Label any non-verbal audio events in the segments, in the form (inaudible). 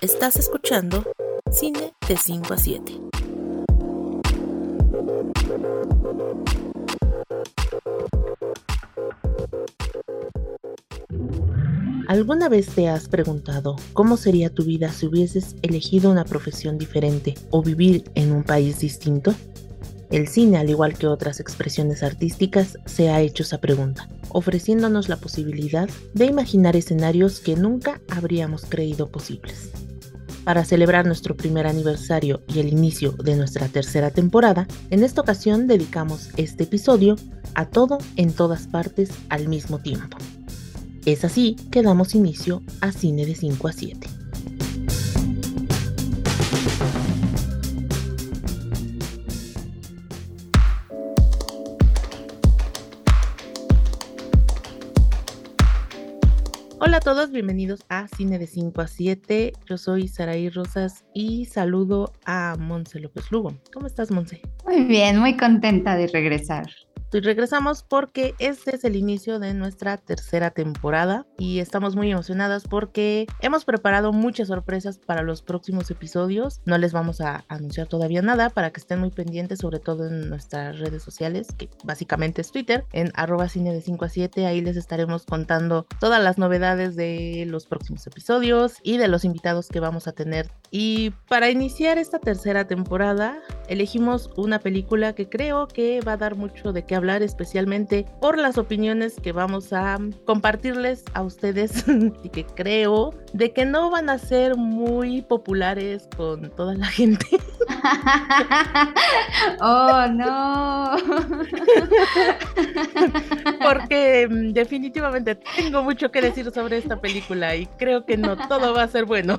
Estás escuchando Cine de 5 a 7. ¿Alguna vez te has preguntado cómo sería tu vida si hubieses elegido una profesión diferente o vivir en un país distinto? El cine, al igual que otras expresiones artísticas, se ha hecho esa pregunta, ofreciéndonos la posibilidad de imaginar escenarios que nunca habríamos creído posibles. Para celebrar nuestro primer aniversario y el inicio de nuestra tercera temporada, en esta ocasión dedicamos este episodio a todo en todas partes al mismo tiempo. Es así que damos inicio a Cine de 5 a 7. Hola a todos, bienvenidos a Cine de 5 a 7. Yo soy Saraí Rosas y saludo a Monse López Lugo. ¿Cómo estás, Monse? Muy bien, muy contenta de regresar. Y regresamos porque este es el inicio de nuestra tercera temporada y estamos muy emocionadas porque hemos preparado muchas sorpresas para los próximos episodios. No les vamos a anunciar todavía nada para que estén muy pendientes, sobre todo en nuestras redes sociales, que básicamente es Twitter, en arroba cine de 5 a 7. Ahí les estaremos contando todas las novedades de los próximos episodios y de los invitados que vamos a tener. Y para iniciar esta tercera temporada, elegimos una película que creo que va a dar mucho de qué hablar especialmente por las opiniones que vamos a compartirles a ustedes (laughs) y que creo de que no van a ser muy populares con toda la gente. (laughs) oh, no. (laughs) Porque mm, definitivamente tengo mucho que decir sobre esta película y creo que no todo va a ser bueno.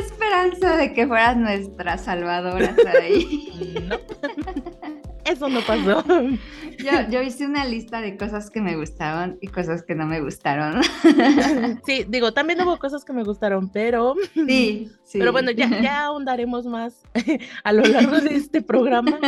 Esperanza de que fueras nuestra salvadora ahí. (laughs) Eso no pasó. (laughs) Yo, hice una lista de cosas que me gustaron y cosas que no me gustaron. (laughs) Sí, digo, también hubo cosas que me gustaron, pero. Sí, sí. Pero bueno, ya, ya ahondaremos más (laughs) a lo largo de este programa.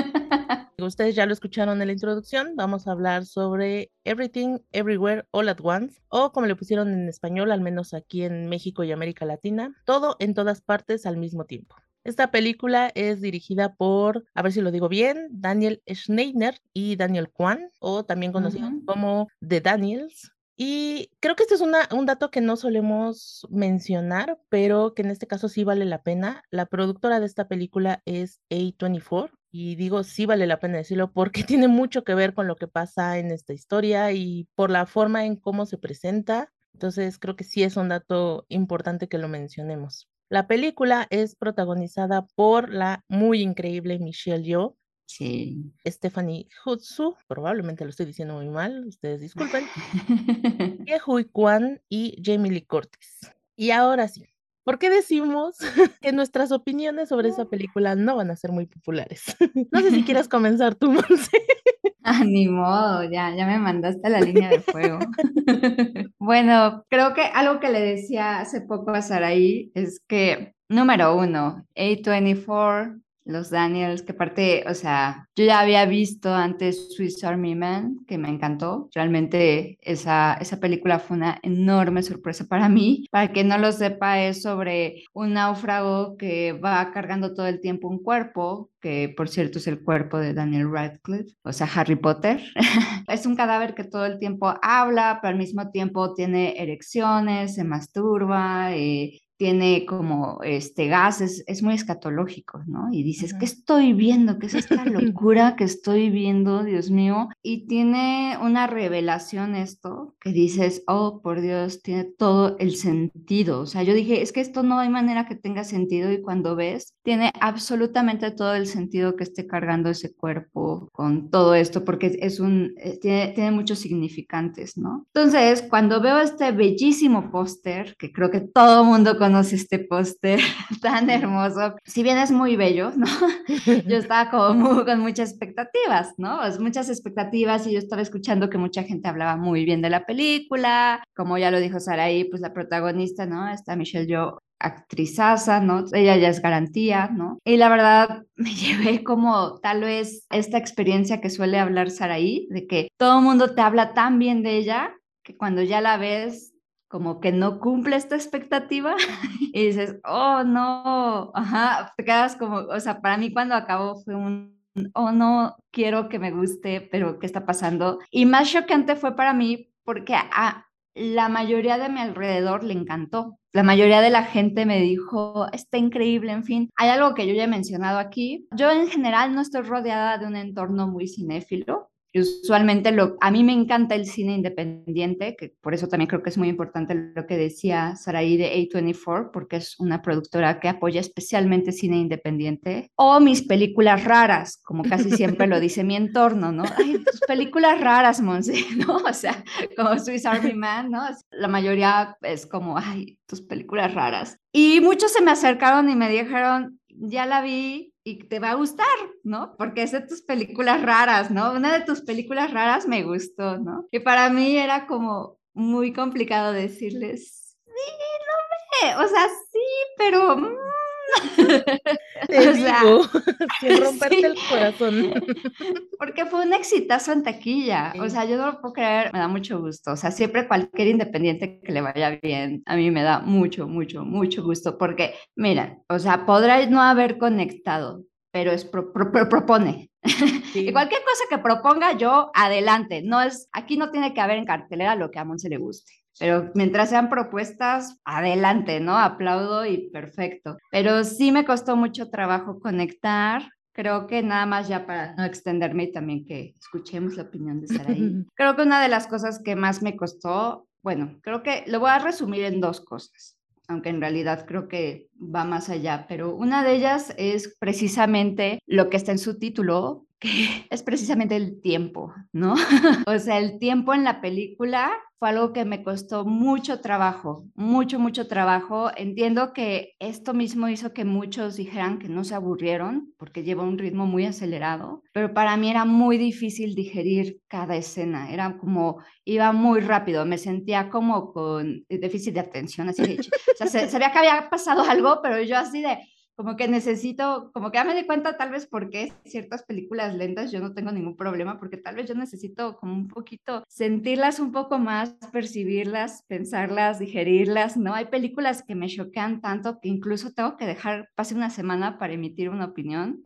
Ustedes ya lo escucharon en la introducción. Vamos a hablar sobre Everything, Everywhere, All at Once, o como le pusieron en español, al menos aquí en México y América Latina, todo en todas partes al mismo tiempo. Esta película es dirigida por, a ver si lo digo bien, Daniel Schneider y Daniel Kwan, o también conocidos como The Daniels. Y creo que este es un dato que no solemos mencionar, pero que en este caso sí vale la pena. La productora de esta película es A24. Y digo, sí vale la pena decirlo porque (laughs) tiene mucho que ver con lo que pasa en esta historia y por la forma en cómo se presenta. Entonces creo que sí es un dato importante que lo mencionemos. La película es protagonizada por la muy increíble Michelle Yeoh, Sí. Stephanie Hutsu, probablemente lo estoy diciendo muy mal, ustedes disculpen. (laughs) Hui Kwan y Jamie Lee Curtis. Y ahora sí, ¿por qué decimos (laughs) que nuestras opiniones sobre esa película no van a ser muy populares? (laughs) no sé si quieres (laughs) comenzar tú, Monse. Ah, ni modo, ya, ya me mandaste a la línea de fuego. bueno, creo que algo que le decía hace poco a Saraí es que, número uno, A24 los Daniels, que aparte, o sea, yo ya había visto antes Swiss Army Man, que me encantó. Realmente esa, esa película fue una enorme sorpresa para mí. Para que no lo sepa, es sobre un náufrago que va cargando todo el tiempo un cuerpo, que por cierto es el cuerpo de Daniel Radcliffe, o sea, Harry Potter. (laughs) es un cadáver que todo el tiempo habla, pero al mismo tiempo tiene erecciones, se masturba, eh, tiene como este gases, es, muy escatológico, ¿no? Y dices, ¿qué estoy viendo? ¿Qué es esta (laughs) locura que estoy viendo, Dios mío? Y tiene una revelación esto, que dices, oh, por Dios, tiene todo el sentido. O sea, yo dije, es que esto no hay manera que tenga sentido y cuando ves, tiene absolutamente todo el sentido que esté cargando ese cuerpo con todo esto, porque es un, eh, tiene, tiene muchos significantes, ¿no? Entonces, cuando veo este bellísimo póster, que creo que todo mundo conoce este póster (laughs) tan hermoso. Si bien es muy bello, ¿no? (laughs) Yo estaba como con muchas expectativas, ¿no? muchas expectativas y yo estaba escuchando que mucha gente hablaba muy bien de la película, como ya lo dijo Saraí, pues la protagonista, ¿no? Está Michelle Yeoh actrizaza, ¿no? Ella ya es garantía, ¿no? Y la verdad (laughs) me llevé como tal vez esta experiencia que suele hablar Saraí, de que todo el mundo te habla tan bien de ella que cuando ya la ves como que no cumple esta expectativa (laughs) y dices, oh no, ajá, te quedas como, o sea, para mí cuando acabó fue un, oh no, quiero que me guste, pero ¿qué está pasando? Y más chocante fue para mí porque a la mayoría de mi alrededor le encantó. La mayoría de la gente me dijo, está increíble, en fin. Hay algo que yo ya he mencionado aquí. Yo en general no estoy rodeada de un entorno muy cinéfilo usualmente lo, a mí me encanta el cine independiente, que por eso también creo que es muy importante lo que decía Saraí de A24, porque es una productora que apoya especialmente cine independiente, o mis películas raras, como casi siempre lo dice mi entorno, ¿no? Ay, tus películas raras, Monse, (laughs) ¿no? O sea, como Swiss Army Man, ¿no? La mayoría es como, ay, tus películas raras. Y muchos se me acercaron y me dijeron, ya la vi, y te va a gustar, ¿no? Porque es de tus películas raras, ¿no? Una de tus películas raras me gustó, ¿no? Y para mí era como muy complicado decirles, sí, no me, o sea, sí, pero... (laughs) Mm". o sea, (laughs) sin (laughs) romperte el corazón. Porque fue un exitazo en taquilla. O sea, yo no lo puedo creer, me da mucho gusto. O sea, siempre cualquier independiente que le vaya bien, a mí me da mucho, mucho, mucho gusto. Porque, mira, o sea, podrá no haber conectado, pero es propone. y cualquier cosa que proponga yo, adelante. No es, aquí no tiene que haber en cartelera lo que a Monse le guste. Pero mientras sean propuestas, adelante, ¿no? Aplaudo y perfecto. Pero sí me costó mucho trabajo conectar. Creo que nada más ya para no extenderme y también que escuchemos la opinión de Saraí. (laughs) Creo que una de las cosas que más me costó, bueno, creo que lo voy a resumir en dos cosas aunque en realidad creo que va más allá, pero una de ellas es precisamente lo que está en su título, que (laughs) es precisamente el tiempo, ¿no? (laughs) o sea, el tiempo en la película fue algo que me costó mucho trabajo, mucho, mucho trabajo. Entiendo que esto mismo hizo que muchos dijeran que no se aburrieron porque lleva un ritmo muy acelerado, pero para mí era muy difícil digerir cada escena, era como, iba muy rápido, me sentía como con déficit de atención, así de, o sea, sabía que había pasado (laughs) algo, pero yo así de, como que necesito, como que ya me di cuenta tal vez por qué ciertas películas lentas yo no tengo ningún problema, porque tal vez yo necesito como un poquito sentirlas un poco más, percibirlas, pensarlas, digerirlas, ¿no? Hay películas que me choquean tanto que incluso tengo que dejar, pase una semana para emitir una opinión.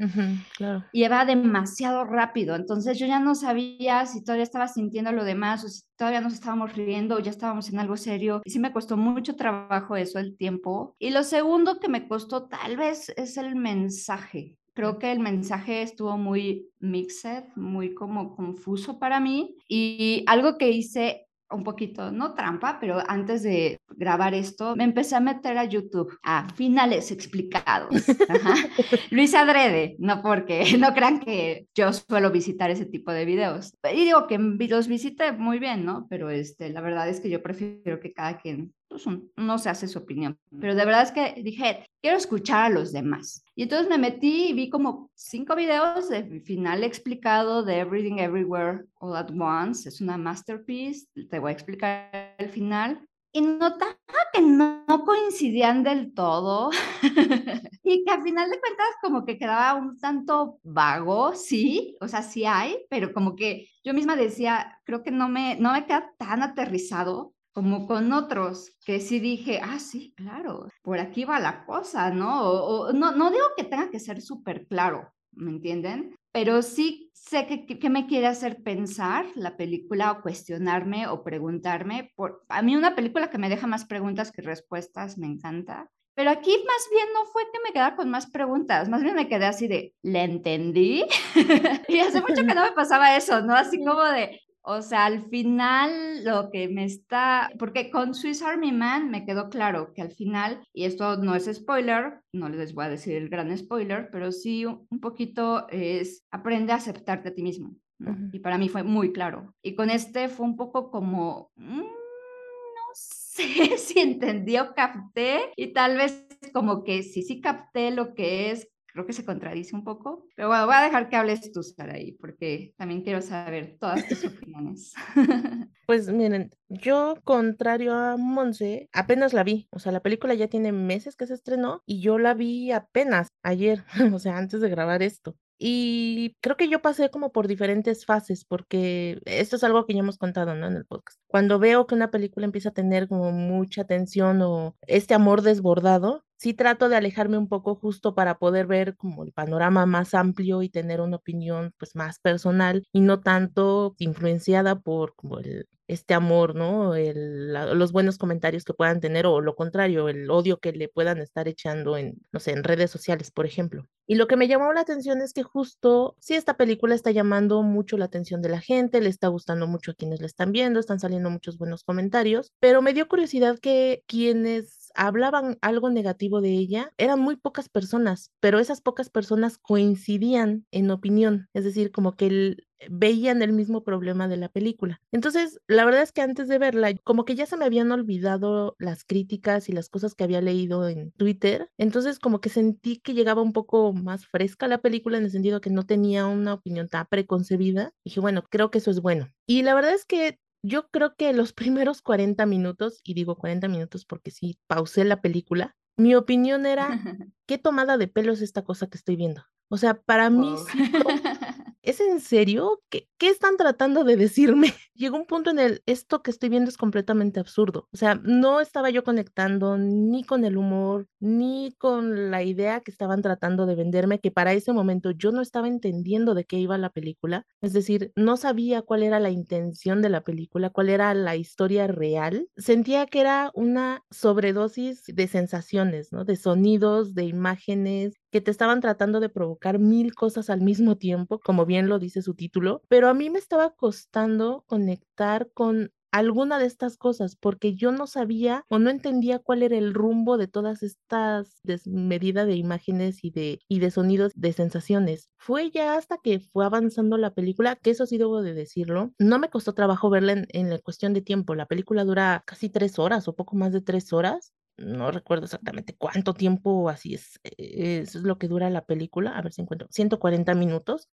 claro. Y va demasiado rápido, entonces yo ya no sabía si todavía estaba sintiendo lo demás o si todavía nos estábamos riendo ya estábamos en algo serio. Y sí me costó mucho trabajo eso, el tiempo. Y lo segundo que me costó tal vez es, el mensaje. Creo que el mensaje estuvo muy mixed, muy como confuso para mí. Y algo que hice un poquito, no trampa, pero antes de grabar esto, me empecé a meter a YouTube a finales explicados. (laughs) Luis Adrede, no porque (laughs) no crean que yo suelo visitar ese tipo de videos. Y digo que los visite muy bien, ¿no? Pero este, la verdad es que yo prefiero que cada quien pues, no se hace su opinión. Pero de verdad es que dije, quiero escuchar a los demás. Y entonces me metí y vi como cinco videos de final explicado de Everything Everywhere All at Once. Es una masterpiece. Te voy a explicar el final. Y notaba que no, coincidían del todo (laughs) y que al final de cuentas como que quedaba un tanto vago, sí, o sea, sí hay, pero como que yo misma decía, creo que no me, no me queda tan aterrizado como con otros que sí dije, ah, sí, claro, por aquí va la cosa, ¿no? O, no, no digo que tenga que ser súper claro, ¿me entienden? Pero sí sé que, que, me quiere hacer pensar la película o cuestionarme o preguntarme. Por, a mí una película que me deja más preguntas que respuestas me encanta. Pero aquí más bien no fue que me quedara con más preguntas, más bien me quedé así de, ¿le entendí? (laughs) y hace mucho que no me pasaba eso, ¿no? Así como de, o sea, al final lo que me está, porque con Swiss Army Man me quedó claro que al final, y esto no es spoiler, no les voy a decir el gran spoiler, pero sí un poquito es aprende a aceptarte a ti mismo. Y para mí fue muy claro. Y con este fue un poco como, mm, no sé (laughs) si entendí o capté, y tal vez como que sí, sí capté lo que es creo que se contradice un poco. Pero bueno, voy a dejar que hables tú, ahí porque también quiero saber todas tus opiniones. (laughs) Pues miren, yo, contrario a Monse, apenas la vi. O sea, la película ya tiene meses que se estrenó y yo la vi apenas ayer, (laughs) o sea, antes de grabar esto. Y creo que yo pasé como por diferentes fases, porque esto es algo que ya hemos contado, ¿no? En el podcast. Cuando veo que una película empieza a tener como mucha tensión o este amor desbordado, sí trato de alejarme un poco justo para poder ver como el panorama más amplio y tener una opinión pues más personal y no tanto influenciada por como este amor, ¿no? Los buenos comentarios que puedan tener o lo contrario, el odio que le puedan estar echando en, no sé, en redes sociales, por ejemplo. Y lo que me llamó la atención es que justo, sí, esta película está llamando mucho la atención de la gente, le está gustando mucho a quienes la están viendo, están saliendo muchos buenos comentarios, pero me dio curiosidad que quienes hablaban algo negativo de ella eran muy pocas personas, pero esas pocas personas coincidían en opinión, es decir, como que veían el mismo problema de la película. Entonces, la verdad es que antes de verla, como que ya se me habían olvidado las críticas y las cosas que había leído en Twitter, entonces como que sentí que llegaba un poco más fresca la película en el sentido que no tenía una opinión tan preconcebida. Dije, bueno, creo que eso es bueno. Y la verdad es que yo creo que los primeros 40 minutos, y digo 40 minutos porque sí, pausé la película, mi opinión era, (laughs) ¿qué tomada de pelo es esta cosa que estoy viendo? O sea, para mí sí ¿es en serio? ¿Qué, ¿Qué, están tratando de decirme? (laughs) Llegó un punto en el, esto que estoy viendo es completamente absurdo. O sea, no estaba yo conectando ni con el humor, ni con la idea que estaban tratando de venderme, que para ese momento yo no estaba entendiendo de qué iba la película. Es decir, no sabía cuál era la intención de la película, cuál era la historia real. Sentía que era una sobredosis de sensaciones, ¿no? De sonidos, de imágenes, que te estaban tratando de provocar mil cosas al mismo tiempo, como bien lo dice su título, pero a mí me estaba costando conectar con alguna de estas cosas porque yo no sabía o no entendía cuál era el rumbo de todas estas desmedidas de imágenes y de, y de sonidos, de sensaciones. Fue ya hasta que fue avanzando la película, que eso sí debo de decirlo, no me costó trabajo verla en, en la cuestión de tiempo. La película dura casi tres horas o poco más de tres horas no recuerdo exactamente cuánto tiempo así es, eso es lo que dura la película, a ver si encuentro, 140 minutos.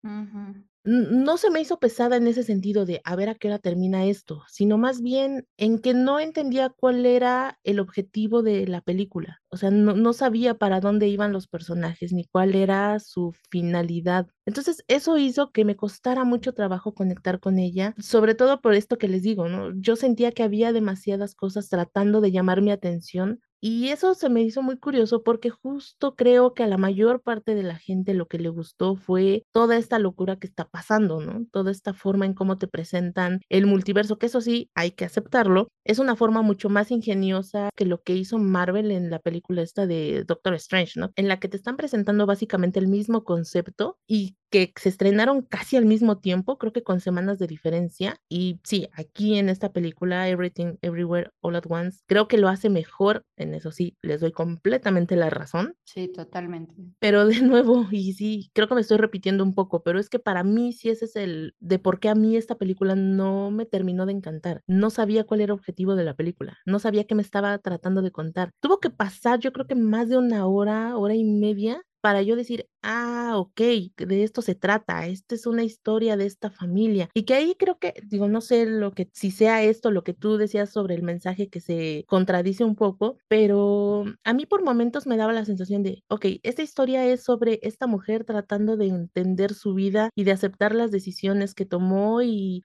No se me hizo pesada en ese sentido de a ver a qué hora termina esto, sino más bien en que no entendía cuál era el objetivo de la película. O sea, no, no sabía para dónde iban los personajes ni cuál era su finalidad. Entonces, eso hizo que me costara mucho trabajo conectar con ella, sobre todo por esto que les digo, ¿no? Yo sentía que había demasiadas cosas tratando de llamar mi atención y eso se me hizo muy curioso porque justo creo que a la mayor parte de la gente lo que le gustó fue toda esta locura que está pasando, ¿no? Toda esta forma en cómo te presentan el multiverso, que eso sí, hay que aceptarlo, es una forma mucho más ingeniosa que lo que hizo Marvel en la película esta de Doctor Strange, ¿no? En la que te están presentando básicamente el mismo concepto y que se estrenaron casi al mismo tiempo, creo que con semanas de diferencia. Y sí, aquí en esta película, Everything, Everywhere, All at Once, creo que lo hace mejor, en eso sí, les doy completamente la razón. Sí, totalmente. Pero de nuevo, y sí, creo que me estoy repitiendo un poco, pero es que para mí sí ese es el de por qué a mí esta película no me terminó de encantar. No sabía cuál era el objetivo de la película, no sabía qué me estaba tratando de contar. Tuvo que pasar, yo creo que más de una hora, hora y media para yo decir, ah, ok, de esto se trata, esta es una historia de esta familia. Y que ahí creo que, digo, no sé lo que, si sea esto lo que tú decías sobre el mensaje que se contradice un poco, pero a mí por momentos me daba la sensación de, ok, esta historia es sobre esta mujer tratando de entender su vida y de aceptar las decisiones que tomó y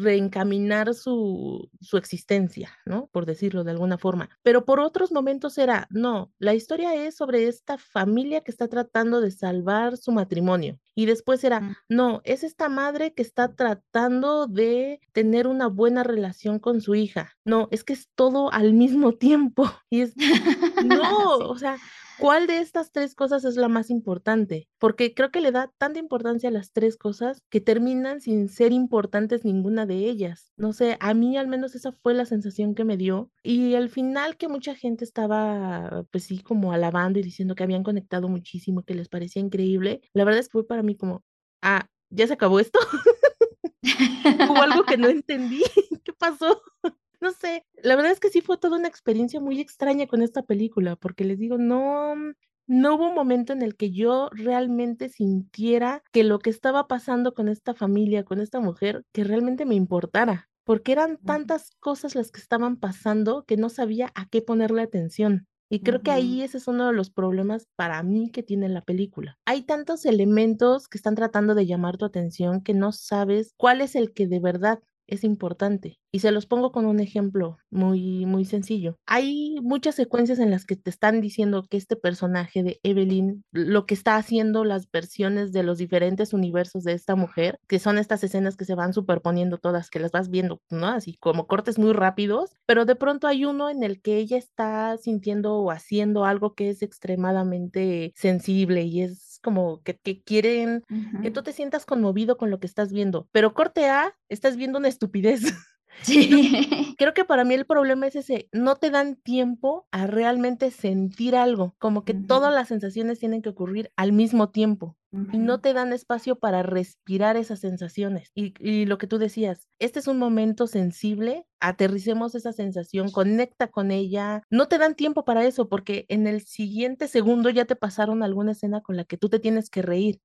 reencaminar su, su existencia, ¿no? Por decirlo de alguna forma. Pero por otros momentos era, no, la historia es sobre esta familia que está tratando de salvar su matrimonio. Y después era, mm. no, es esta madre que está tratando de tener una buena relación con su hija. No, es que es todo al mismo (laughs) tiempo. Y es, (laughs) no, o sea, ¿Cuál de estas tres cosas es la más importante? Porque creo que le da tanta importancia a las tres cosas que terminan sin ser importantes ninguna de ellas. No sé, a mí al menos esa fue la sensación que me dio. Y al final que mucha gente estaba, pues sí, como alabando y diciendo que habían conectado muchísimo, que les parecía increíble, la verdad es que fue para mí como, ah, ¿ya se acabó esto? (laughs) Hubo algo que no entendí. (laughs) ¿Qué pasó? No sé, la verdad es que sí fue toda una experiencia muy extraña con esta película, porque les digo, no, no hubo un momento en el que yo realmente sintiera que lo que estaba pasando con esta familia, con esta mujer, que realmente me importara, porque eran tantas cosas las que estaban pasando que no sabía a qué ponerle atención. Y creo que ahí ese es uno de los problemas para mí que tiene la película. Hay tantos elementos que están tratando de llamar tu atención que no sabes cuál es el que de verdad es importante. Y se los pongo con un ejemplo muy, muy sencillo. Hay muchas secuencias en las que te están diciendo que este personaje de Evelyn, lo que está haciendo las versiones de los diferentes universos de esta mujer, que son estas escenas que se van superponiendo todas, que las vas viendo, ¿no? Así como cortes muy rápidos, pero de pronto hay uno en el que ella está sintiendo o haciendo algo que es extremadamente sensible y es como que, que quieren que tú te sientas conmovido con lo que estás viendo, pero corte A, estás viendo una estupidez. (laughs) (laughs) Sí. Creo que para mí el problema es ese, no te dan tiempo a realmente sentir algo, como que todas las sensaciones tienen que ocurrir al mismo tiempo y no te dan espacio para respirar esas sensaciones. Y, y, lo que tú decías, este es un momento sensible, aterricemos esa sensación, conecta con ella. No te dan tiempo para eso porque en el siguiente segundo ya te pasaron alguna escena con la que tú te tienes que reír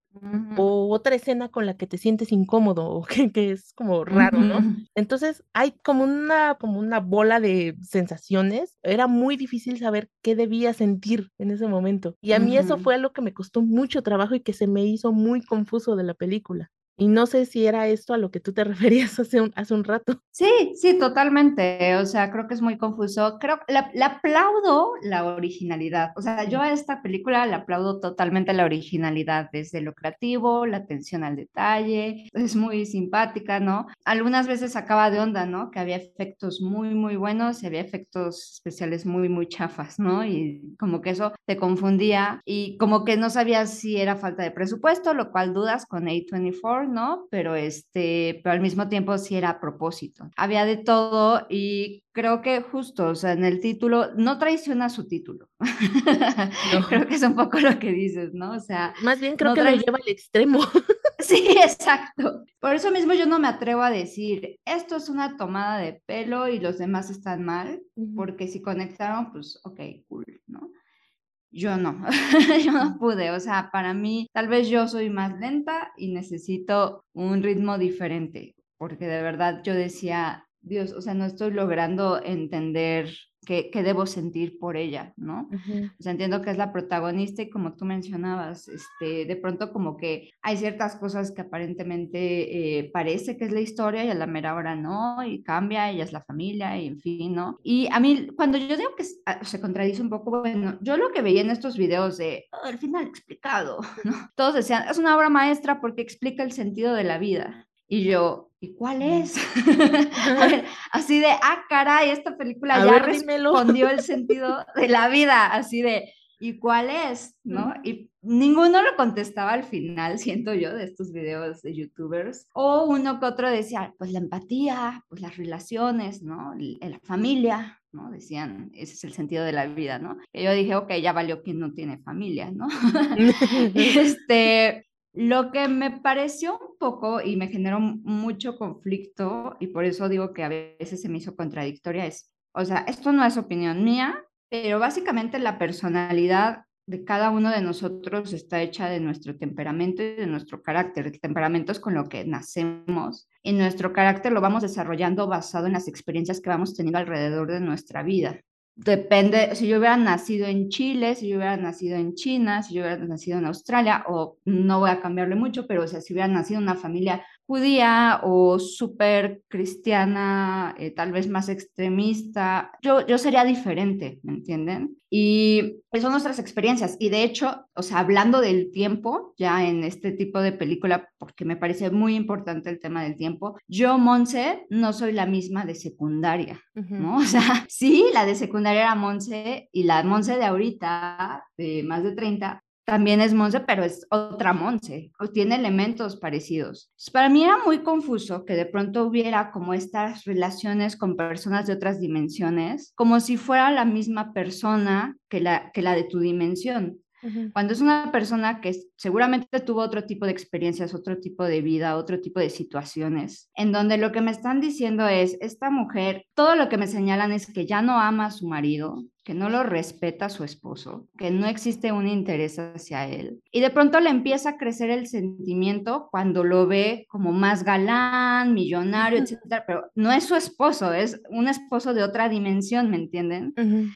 o otra escena con la que te sientes incómodo o que, que es como raro, ¿no? Entonces hay como una, como una bola de sensaciones. Era muy difícil saber qué debía sentir en ese momento. Y a mí eso fue lo que me costó mucho trabajo y que se me hizo muy confuso de la película. Y no sé si era esto a lo que tú te (laughs) referías hace un, hace un rato. Sí, sí, totalmente. O sea, creo que es muy confuso. Creo que le aplaudo la originalidad. O sea, yo a esta película le aplaudo totalmente la originalidad, desde lo creativo, la atención al detalle. Es muy simpática, ¿no? Algunas veces acaba de onda, ¿no? Que había efectos muy, muy buenos y había efectos especiales muy, muy chafas, ¿no? Y como que eso te confundía y como que no sabías si era falta de presupuesto, lo cual dudas con A24 ¿no? Pero este, pero al mismo tiempo sí era a propósito. Había de todo y creo que justo, o sea, en el título no traiciona su título. (laughs) creo que es un poco lo que dices, ¿no? O sea, más bien creo que lo lleva al extremo. (laughs) sí, exacto. Por eso mismo yo no me atrevo a decir, esto es una tomada de pelo y los demás están mal, porque si conectaron, pues, ok, cool, ¿no? Yo no, (laughs) yo no pude, o sea, para mí tal vez yo soy más lenta y necesito un ritmo diferente, porque de verdad yo decía, Dios, o sea, no estoy logrando entender qué, debo sentir por ella, ¿no? O sea, entiendo que es la protagonista y como tú mencionabas, este, de pronto como que hay ciertas cosas que aparentemente eh, parece que es la historia y a la mera hora no, y cambia, ella es la familia, y en fin, ¿no? Y a mí, cuando yo digo que ah, se contradice un poco, bueno, yo lo que veía en estos videos de, oh, el final explicado, (laughs) ¿no? Todos decían, es una obra maestra porque explica el sentido de la vida. Y yo, ¿y cuál es? (laughs) así de, ah, caray, esta película ya respondió el (laughs) sentido de la vida, así de, ¿y cuál es? ¿No? Y ninguno lo contestaba al final, siento yo, de estos videos de youtubers. O uno que otro decía, pues la empatía, pues las relaciones, ¿no? La familia, ¿no? Decían, ese es el sentido de la vida, ¿no? Y yo dije, ok, ya valió quien no tiene familia, ¿no? (laughs) este, lo que me pareció un poco y me generó mucho conflicto, y por eso digo que a veces se me hizo contradictoria, es, o sea, esto no es opinión mía, pero básicamente la personalidad de cada uno de nosotros está hecha de nuestro temperamento y de nuestro carácter. El temperamento es con lo que nacemos y nuestro carácter lo vamos desarrollando basado en las experiencias que vamos teniendo alrededor de nuestra vida depende, si yo hubiera nacido en Chile, si yo hubiera nacido en China, si yo hubiera nacido en Australia, o no voy a cambiarle mucho, pero o sea, si hubiera nacido en una familia judía o súper cristiana, eh, tal vez más extremista, yo, yo sería diferente, ¿me entienden? Y son nuestras experiencias. Y de hecho, o sea, hablando del tiempo, ya en este tipo de película, porque me parece muy importante el tema del tiempo, yo, Monse, no soy la misma de secundaria, ¿no? (laughs) O sea, sí, la de secundaria era Monse y la Monse de ahorita, de más de 30, también es Monse, pero es otra Monse, tiene elementos parecidos. Para mí era muy confuso que de pronto hubiera como estas relaciones con personas de otras dimensiones, como si fuera la misma persona que la, que la de tu dimensión. Cuando es una persona que seguramente tuvo otro tipo de experiencias, otro tipo de vida, otro tipo de situaciones, en donde lo que me están diciendo es, esta mujer, todo lo que me señalan es que ya no ama a su marido, que no lo respeta su esposo, que no existe un interés hacia él. Y de pronto le empieza a crecer el sentimiento cuando lo ve como más galán, millonario, etcétera, pero no es su esposo, es un esposo de otra dimensión, ¿me entienden?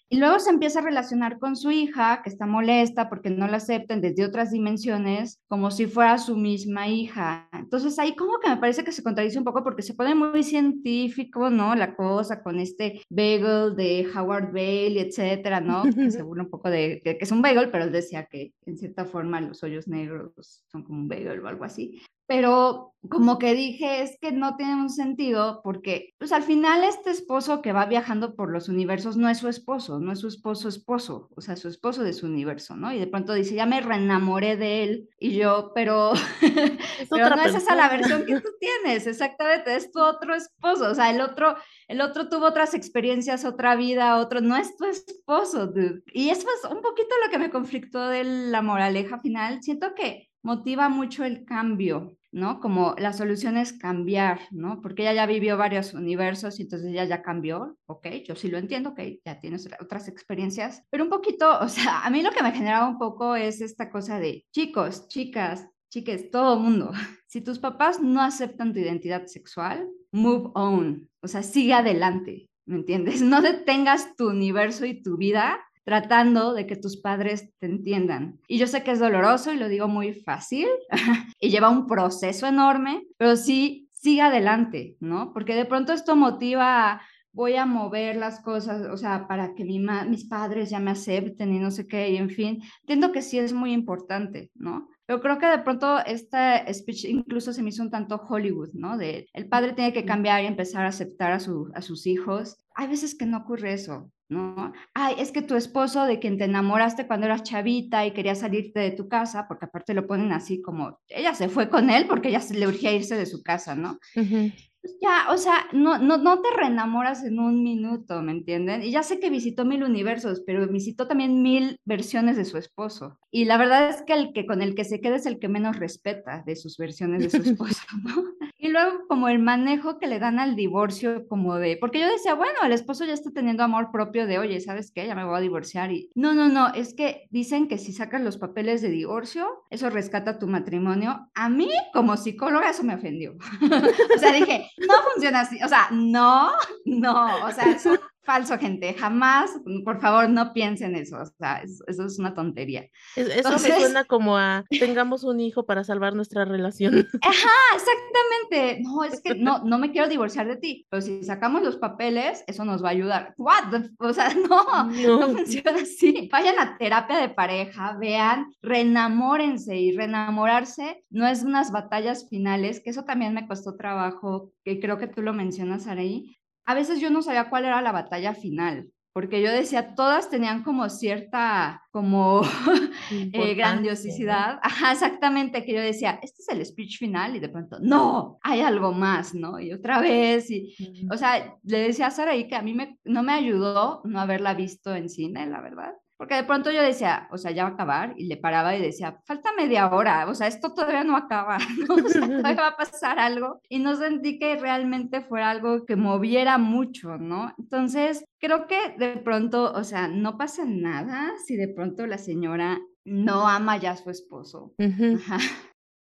Y luego se empieza a relacionar con su hija, que está molesta porque no la aceptan desde otras dimensiones, como si fuera su misma hija. Entonces ahí como que me parece que se contradice un poco porque se pone muy científico, ¿no? La cosa con este bagel de Howard Bale, etc etcétera, ¿no? Que se (laughs) burla un poco de, que es un bagel, pero él decía que en cierta forma los hoyos negros son como un bagel o algo así pero como que dije, es que no tiene un sentido porque, pues al final este esposo que va viajando por los universos no es su esposo, no es su esposo esposo, o sea, su esposo de su universo, ¿no? Y de pronto dice, ya me reenamoré de él y yo, pero, (laughs) pero no es esa la versión que tú (laughs) tienes, exactamente, es tu otro esposo, o sea, el otro, el otro tuvo otras experiencias, otra vida, otro, no es tu esposo. Y eso es un poquito lo que me conflictó de la moraleja final. Siento que motiva mucho el cambio, ¿no? Como la solución es cambiar, ¿no? Porque ella ya vivió varios universos y entonces ella ya cambió, ok, yo sí lo entiendo, ok, ya tienes otras experiencias, pero un poquito, (laughs) o sea, a mí lo que me generaba un poco es esta cosa de chicos, chicas, chiques, todo mundo, (laughs) si tus papás no aceptan tu identidad sexual, move on, o sea, sigue adelante, ¿me entiendes? (laughs) No detengas tu universo y tu vida tratando de que tus padres te entiendan. Y yo sé que es doloroso y lo digo muy fácil (laughs) y lleva un proceso enorme, pero sí, sigue adelante, ¿no? Porque de pronto esto motiva voy a mover las cosas, o sea, para que mi mis padres ya me acepten y no sé qué, y en fin, entiendo que sí es muy importante, ¿no? Pero creo que de pronto este speech incluso se me hizo un tanto Hollywood, ¿no? De el padre tiene que cambiar y empezar a aceptar a, su, a sus hijos. Hay veces que no ocurre eso, ¿no? Ay, es que tu esposo de quien te enamoraste cuando eras chavita y querías salirte de tu casa, porque aparte lo ponen así como, ella se fue con él porque ella se le urgía irse de su casa, ¿no? Pues ya, o sea, no, no, no te reenamoras en un minuto, ¿me entienden? Y ya sé que visitó mil universos, pero visitó también mil versiones de su esposo. Y la verdad es que el que con el que se queda es el que menos respeta de sus versiones de su (laughs) esposo, ¿no? Y luego como el manejo que le dan al divorcio, como de, porque yo decía, bueno, el esposo ya está teniendo amor propio de, oye, ¿sabes qué? Ya me voy a divorciar y no, no, no, es que dicen que si sacas los papeles de divorcio, eso rescata tu matrimonio. A mí como psicóloga eso me ofendió. (laughs) o sea, dije, no funciona así, o sea, no, no, o sea, eso falso, gente, jamás, por favor, no piensen eso, o sea, eso, es una tontería. eso me suena como a, tengamos un hijo para salvar nuestra relación. (laughs) Ajá, exactamente, no, es que no, no me quiero divorciar de ti, pero si sacamos los papeles, eso nos va a ayudar. What? O sea, (laughs) no, no, no funciona así. Vayan a terapia de pareja, vean, reenamórense y reenamorarse no es unas batallas finales, que eso también me costó trabajo, que creo que tú lo mencionas, ahí a veces yo no sabía cuál era la batalla final, porque yo decía, todas tenían como cierta, como (laughs) eh, grandiosidad. Ajá, exactamente, que yo decía, este es el speech final y de pronto, no, hay algo más, ¿no? Y otra vez, y, o sea, le decía a Saraí que a mí me, no me ayudó no haberla visto en cine, la verdad. Porque de pronto yo decía, o sea, ya va a acabar, y le paraba y decía, falta media hora, o sea, esto todavía no acaba, (laughs) ¿no? o sea, (laughs) todavía va a pasar algo, y no sentí que realmente fuera algo que moviera mucho, ¿no? Entonces, creo que de pronto, o sea, no pasa nada si de pronto la señora no ama ya a su esposo. Ajá.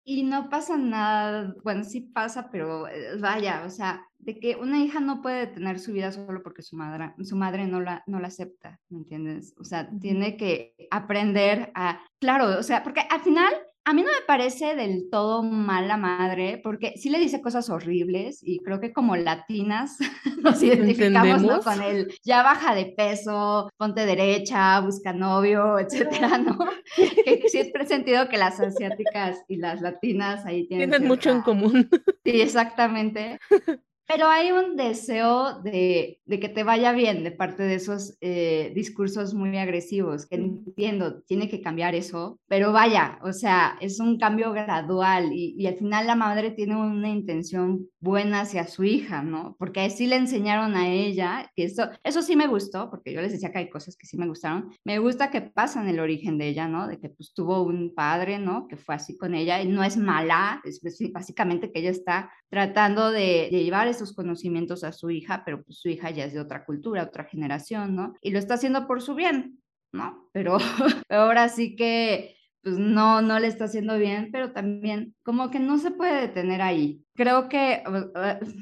Y no pasa nada, bueno, sí pasa, pero eh, vaya, o sea, de que una hija no puede tener su vida solo porque su madre, su madre no la, no la acepta, ¿me entiendes? O sea, tiene que aprender a, claro, o sea, porque al final a mí no me parece del todo mala madre, porque sí le dice cosas horribles y creo que como latinas (laughs) nos (laughs) identificamos ¿no? con él. Ya baja de peso, ponte derecha, busca novio, etcétera, ¿no? (laughs) que siempre he sentido que las asiáticas y las latinas ahí tienen. Tienen mucho en común. Sí, exactamente. Pero hay un deseo de, de, que te vaya bien de parte de esos eh, discursos muy agresivos, que entiendo, tiene que cambiar eso, pero vaya, o sea, es un cambio gradual y, y, al final la madre tiene una intención buena hacia su hija, ¿no? Porque así le enseñaron a ella, que eso, eso sí me gustó, porque yo les decía que hay cosas que sí me gustaron, me gusta que pasan el origen de ella, ¿no? De que pues tuvo un padre, ¿no? Que fue así con ella y no es mala, es básicamente que ella está tratando de, de llevar esos conocimientos a su hija, pero pues su hija ya es de otra cultura, otra generación, ¿no? Y lo está haciendo por su bien, ¿no? Pero (laughs) ahora sí que pues no, no le está haciendo bien, pero también como que no se puede detener ahí. Creo que,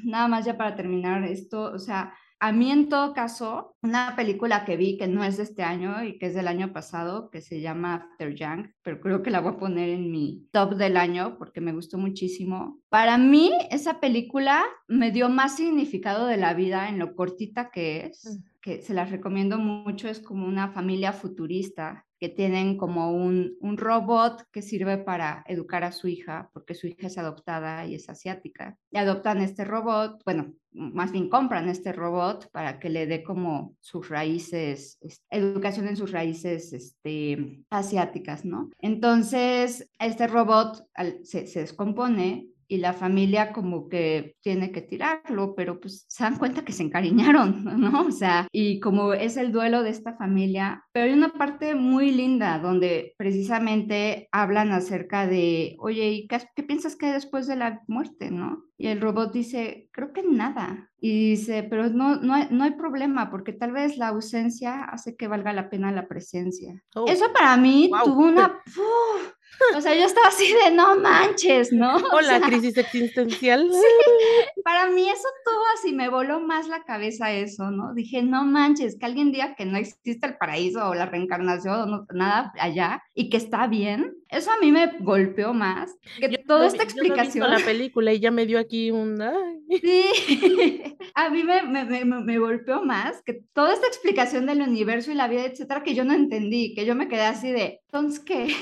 nada más ya para terminar esto, o sea, a mí en todo caso, una película que vi que no es de este año y que es del año pasado, que se llama After Young, pero creo que la voy a poner en mi top del año porque me gustó muchísimo. Para mí, esa película me dio más significado de la vida en lo cortita que es, mm. Que se las recomiendo mucho, es como una familia futurista que tienen como un, un, robot que sirve para educar a su hija, porque su hija es adoptada y es asiática. Y adoptan este robot, bueno, más bien compran este robot para que le dé como sus raíces, educación en sus raíces este, asiáticas, ¿no? Entonces, este robot se, se descompone y la familia como que tiene que tirarlo, pero pues se dan cuenta que se encariñaron, (laughs) ¿no? O sea, y como es el duelo de esta familia, pero hay una parte muy linda donde precisamente hablan acerca de, oye, ¿y qué, qué piensas que hay después de la muerte, no? Y el robot dice, creo que nada. Y dice, pero no, no, hay, no hay problema, porque tal vez la ausencia hace que valga la pena la presencia. Oh. Eso para mí tuvo una... (laughs) O sea, yo estaba así de no manches, ¿no? (laughs) O, la crisis existencial. (laughs) Sí, para mí eso tuvo así, me voló más la cabeza eso, ¿no? Dije, no manches, que alguien diga que no existe el paraíso o la reencarnación o nada allá y que está bien. Eso a mí me golpeó más que toda esta explicación. Yo no la película y ya me dio aquí un. (laughs) Sí, a mí me, me, me, golpeó más que toda esta explicación del universo y la vida, etcétera, que yo no entendí, que yo me quedé así de, entonces, ¿qué?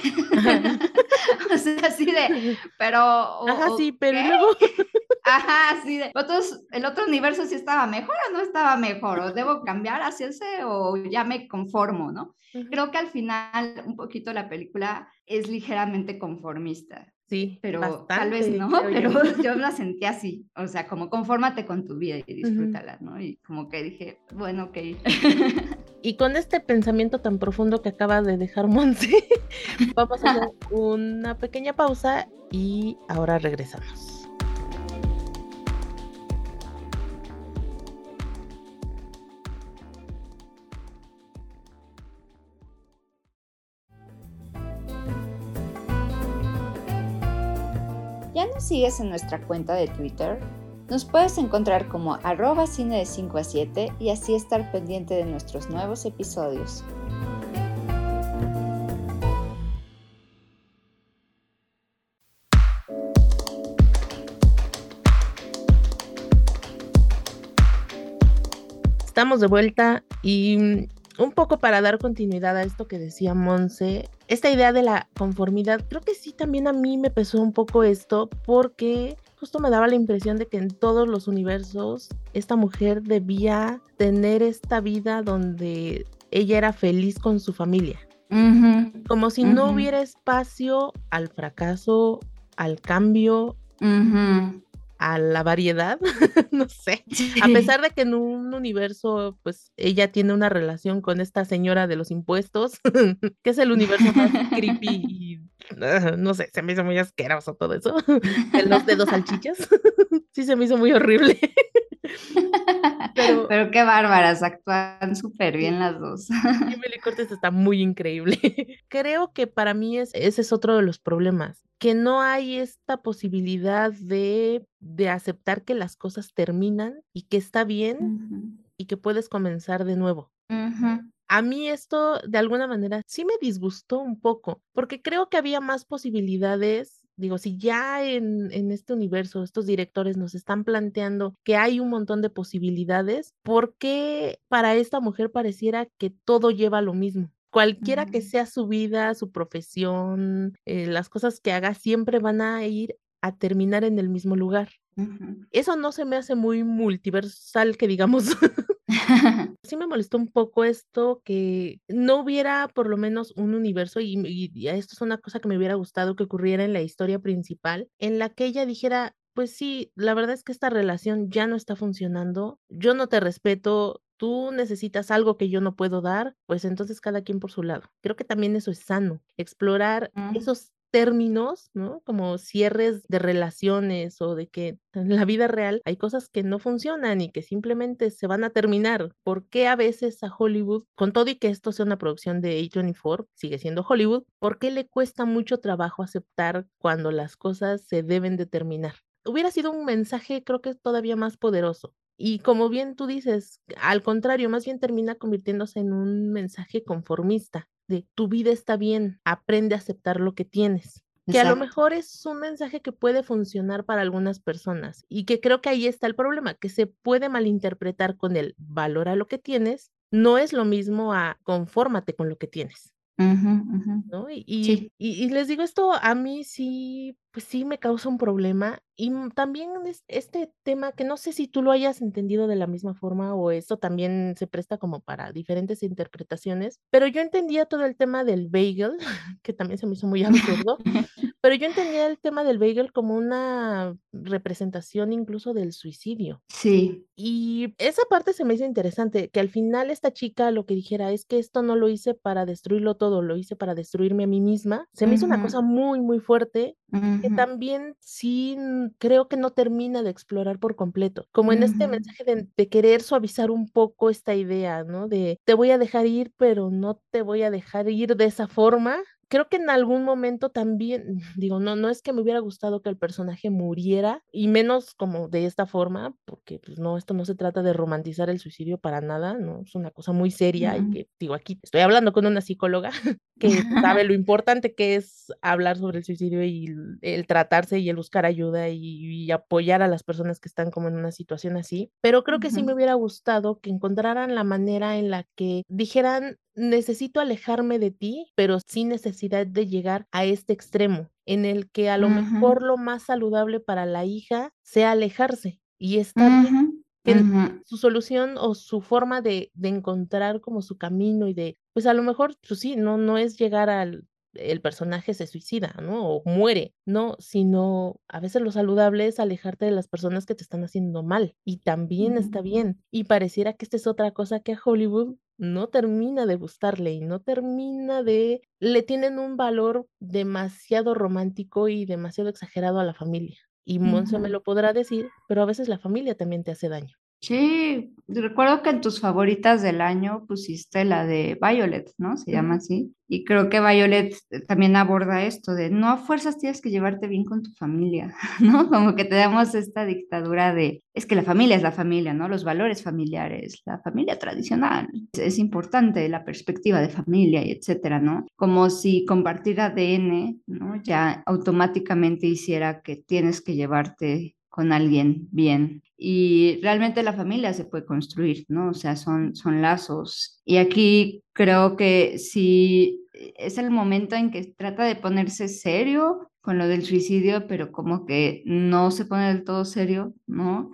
(laughs) o sea, así de, pero... Ajá, sí, pero luego... (laughs) Ajá, así de, otros, el otro universo sí estaba mejor o no estaba mejor, o debo cambiar hacia ese o ya me conformo, ¿no? Creo que al final un poquito la película es ligeramente conformista. Sí, pero tal vez no, pero (laughs) yo la sentí así, o sea, como confórmate con tu vida y disfrútala, ¿no? Y como que dije, bueno, ok. Y con este pensamiento tan profundo que acaba de dejar Monse, (laughs) vamos a hacer una pequeña pausa y ahora regresamos. ¿Ya nos sigues en nuestra cuenta de Twitter? Nos puedes encontrar como arroba cine de 5 a 7 y así estar pendiente de nuestros nuevos episodios. Estamos de vuelta y un poco para dar continuidad a esto que decía Monse, esta idea de la conformidad, creo que sí también a mí me pesó un poco esto porque justo me daba la impresión de que en todos los universos esta mujer debía tener esta vida donde ella era feliz con su familia. Como si no hubiera espacio al fracaso, al cambio, a la variedad, (laughs) no sé. A pesar de que en un universo, pues ella tiene una relación con esta señora de los impuestos, (laughs) que es el universo más (laughs) creepy y ah, no sé, se me hizo muy asqueroso todo eso. los dedos salchichas, sí se me hizo muy horrible. (laughs) Pero, Pero, qué bárbaras, actúan súper bien las dos. Emily Cortes está muy increíble. (laughs) Creo que para mí es, ese es otro de los problemas, que no hay esta posibilidad de, de aceptar que las cosas terminan y que está bien y que puedes comenzar de nuevo. A mí esto de alguna manera sí me disgustó un poco, porque creo que había más posibilidades Digo, si ya en, en, este universo estos directores nos están planteando que hay un montón de posibilidades, ¿por qué para esta mujer pareciera que todo lleva lo mismo? Cualquiera que sea su vida, su profesión, eh, las cosas que haga, siempre van a ir a terminar en el mismo lugar. Eso no se me hace muy multiversal, que digamos. (laughs) (laughs) sí me molestó un poco esto, que no hubiera por lo menos un universo, y, esto es una cosa que me hubiera gustado que ocurriera en la historia principal, en la que ella dijera, pues sí, la verdad es que esta relación ya no está funcionando, yo no te respeto, tú necesitas algo que yo no puedo dar, pues entonces cada quien por su lado. Creo que también eso es sano, explorar esos términos, ¿no? Como cierres de relaciones o de que en la vida real hay cosas que no funcionan y que simplemente se van a terminar. ¿Por qué a veces a Hollywood, con todo y que esto sea una producción de A24, sigue siendo Hollywood, ¿por qué le cuesta mucho trabajo aceptar cuando las cosas se deben de terminar? Hubiera sido un mensaje creo que todavía más poderoso. Y como bien tú dices, al contrario, más bien termina convirtiéndose en un mensaje conformista de tu vida está bien, aprende a aceptar lo que tienes. Que a lo mejor es un mensaje que puede funcionar para algunas personas y que creo que ahí está el problema, que se puede malinterpretar con el valora lo que tienes, no es lo mismo a confórmate con lo que tienes. ¿No? Y, y, les digo, esto a mí sí, pues sí me causa un problema. Y también es este tema que no sé si tú lo hayas entendido de la misma forma o esto también se presta como para diferentes interpretaciones, pero yo entendía todo el tema del bagel, (laughs) que también se me hizo muy (laughs) absurdo, pero yo entendía el tema del bagel como una representación incluso del suicidio. Sí. Y esa parte se me hizo interesante, que al final esta chica lo que dijera es que esto no lo hice para destruirlo todo, lo hice para destruirme a mí misma. Se me hizo una cosa muy, muy fuerte, que también sí creo que no termina de explorar por completo, como en este mensaje de, de querer suavizar un poco esta idea, ¿no? De te voy a dejar ir, pero no te voy a dejar ir de esa forma, creo que en algún momento también, (laughs) digo, no, no es que me hubiera gustado que el personaje muriera, y menos como de esta forma, porque pues no, esto no se trata de romantizar el suicidio para nada, ¿no? Es una cosa muy seria y que, digo, aquí estoy hablando con una psicóloga (laughs) que sabe (laughs) lo importante que es hablar sobre el suicidio y el, tratarse y el buscar ayuda y, apoyar a las personas que están como en una situación así, pero creo que sí me hubiera gustado que encontraran la manera en la que dijeran, necesito alejarme de ti, pero sin necesidad de llegar a este extremo, en el que a lo mejor lo más saludable para la hija sea alejarse y está bien. Que su solución o su forma de, de, encontrar como su camino y de, pues a lo mejor, pues sí, no, no es llegar al, el personaje se suicida, ¿no? O muere, no, sino a veces lo saludable es alejarte de las personas que te están haciendo mal y también está bien. Y pareciera que esta es otra cosa que a Hollywood no termina de gustarle y no termina de, le tienen un valor demasiado romántico y demasiado exagerado a la familia. Y Monse me lo podrá decir, pero a veces la familia también te hace daño. Sí, recuerdo que en tus favoritas del año pusiste la de Violet, ¿no? Se llama así. Y creo que Violet eh, también aborda esto de no a fuerzas tienes que llevarte bien con tu familia, (laughs) ¿no? Como que te damos esta dictadura de, es que la familia es la familia, ¿no? Los valores familiares, la familia tradicional. Es importante la perspectiva de familia y etcétera, ¿no? Como si compartir ADN, ¿no? Ya automáticamente hiciera que tienes que llevarte con alguien bien. Y realmente la familia se puede construir, ¿no? O sea, son, son lazos. Y aquí creo que si es el momento en que trata de ponerse serio con lo del suicidio, pero como que no se pone del todo serio, ¿no?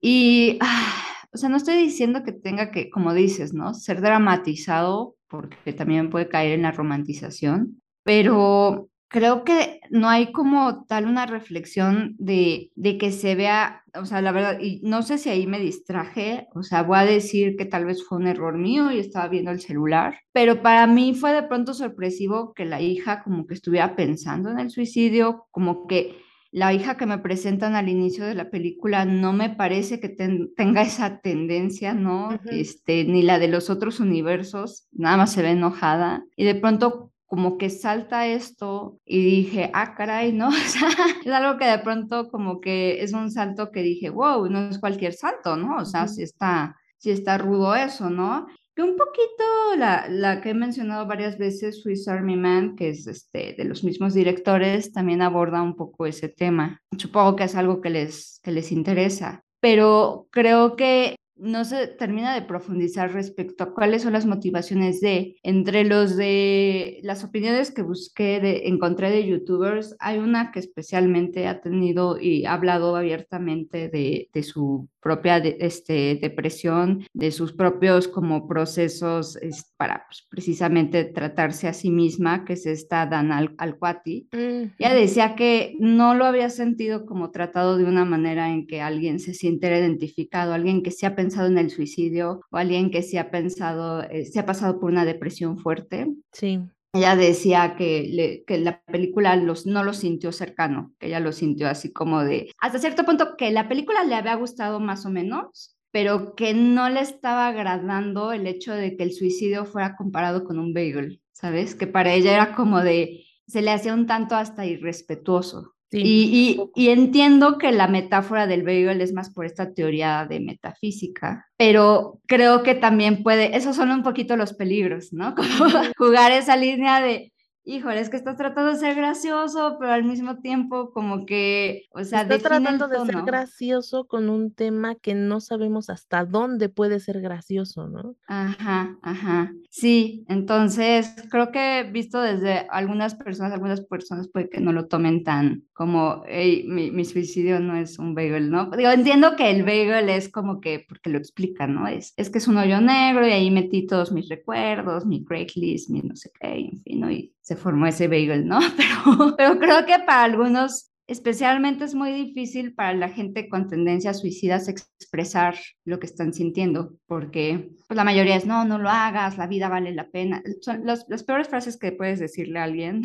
Y, ah, o sea, no estoy diciendo que tenga que, como dices, ¿no? Ser dramatizado, porque también puede caer en la romantización, pero creo que no hay como tal una reflexión de, de, que se vea, o sea, la verdad, y no sé si ahí me distraje, o sea, voy a decir que tal vez fue un error mío y estaba viendo el celular, pero para mí fue de pronto sorpresivo que la hija como que estuviera pensando en el suicidio, como que la hija que me presentan al inicio de la película no me parece que tenga esa tendencia, ¿no? este, ni la de los otros universos, nada más se ve enojada. Y de pronto como que salta esto y dije, ah, caray, ¿no? (laughs) O sea, es algo que de pronto como que es un salto que dije, wow, no es cualquier salto, ¿no? O sea, si está, si está rudo eso, ¿no? Que un poquito la, la, que he mencionado varias veces, Swiss Army Man, que es este, de los mismos directores, también aborda un poco ese tema. Supongo que es algo que les, que les interesa, pero creo que no se termina de profundizar respecto a cuáles son las motivaciones de, entre los de las opiniones que busqué, de, encontré de youtubers, hay una que especialmente ha tenido y ha hablado abiertamente de, de su propia este, depresión, de sus propios como procesos para pues, precisamente tratarse a sí misma, que es esta Dan Al Alcuati. Ella decía que no lo había sentido como tratado de una manera en que alguien se siente identificado, alguien que se ha pensado en el suicidio o alguien que se ha pensado, eh, se ha pasado por una depresión fuerte. Sí ella decía que, que la película los, no lo sintió cercano, que ella lo sintió así como de, hasta cierto punto que la película le había gustado más o menos, pero que no le estaba agradando el hecho de que el suicidio fuera comparado con un bagel, ¿sabes? Que para ella era como de, se le hacía un tanto hasta irrespetuoso. Y, y, entiendo que la metáfora del bagel es más por esta teoría de metafísica, pero creo que también puede, esos son un poquito los peligros, ¿no? (laughs) Como jugar esa línea de, híjole, es que estás tratando de ser gracioso, pero al mismo tiempo como que, o sea, está tratando de ser gracioso con un tema que no sabemos hasta dónde puede ser gracioso, ¿no? Ajá, ajá. Sí, entonces creo que visto desde algunas personas, algunas personas puede que no lo tomen tan como, hey, mi, mi suicidio no es un bagel, ¿no? Digo, entiendo que el bagel es como que, porque lo explica, ¿no? Es, es que es un hoyo negro y ahí metí todos mis recuerdos, mi Craigslist, mi no sé qué, en fin, ¿no? Y se formó ese bagel, ¿no? (laughs) Pero, pero creo que para algunos especialmente es muy difícil para la gente con tendencias suicidas expresar lo que están sintiendo, porque pues, la mayoría es, no, no lo hagas, la vida vale la pena. Son las peores frases que puedes decirle a alguien.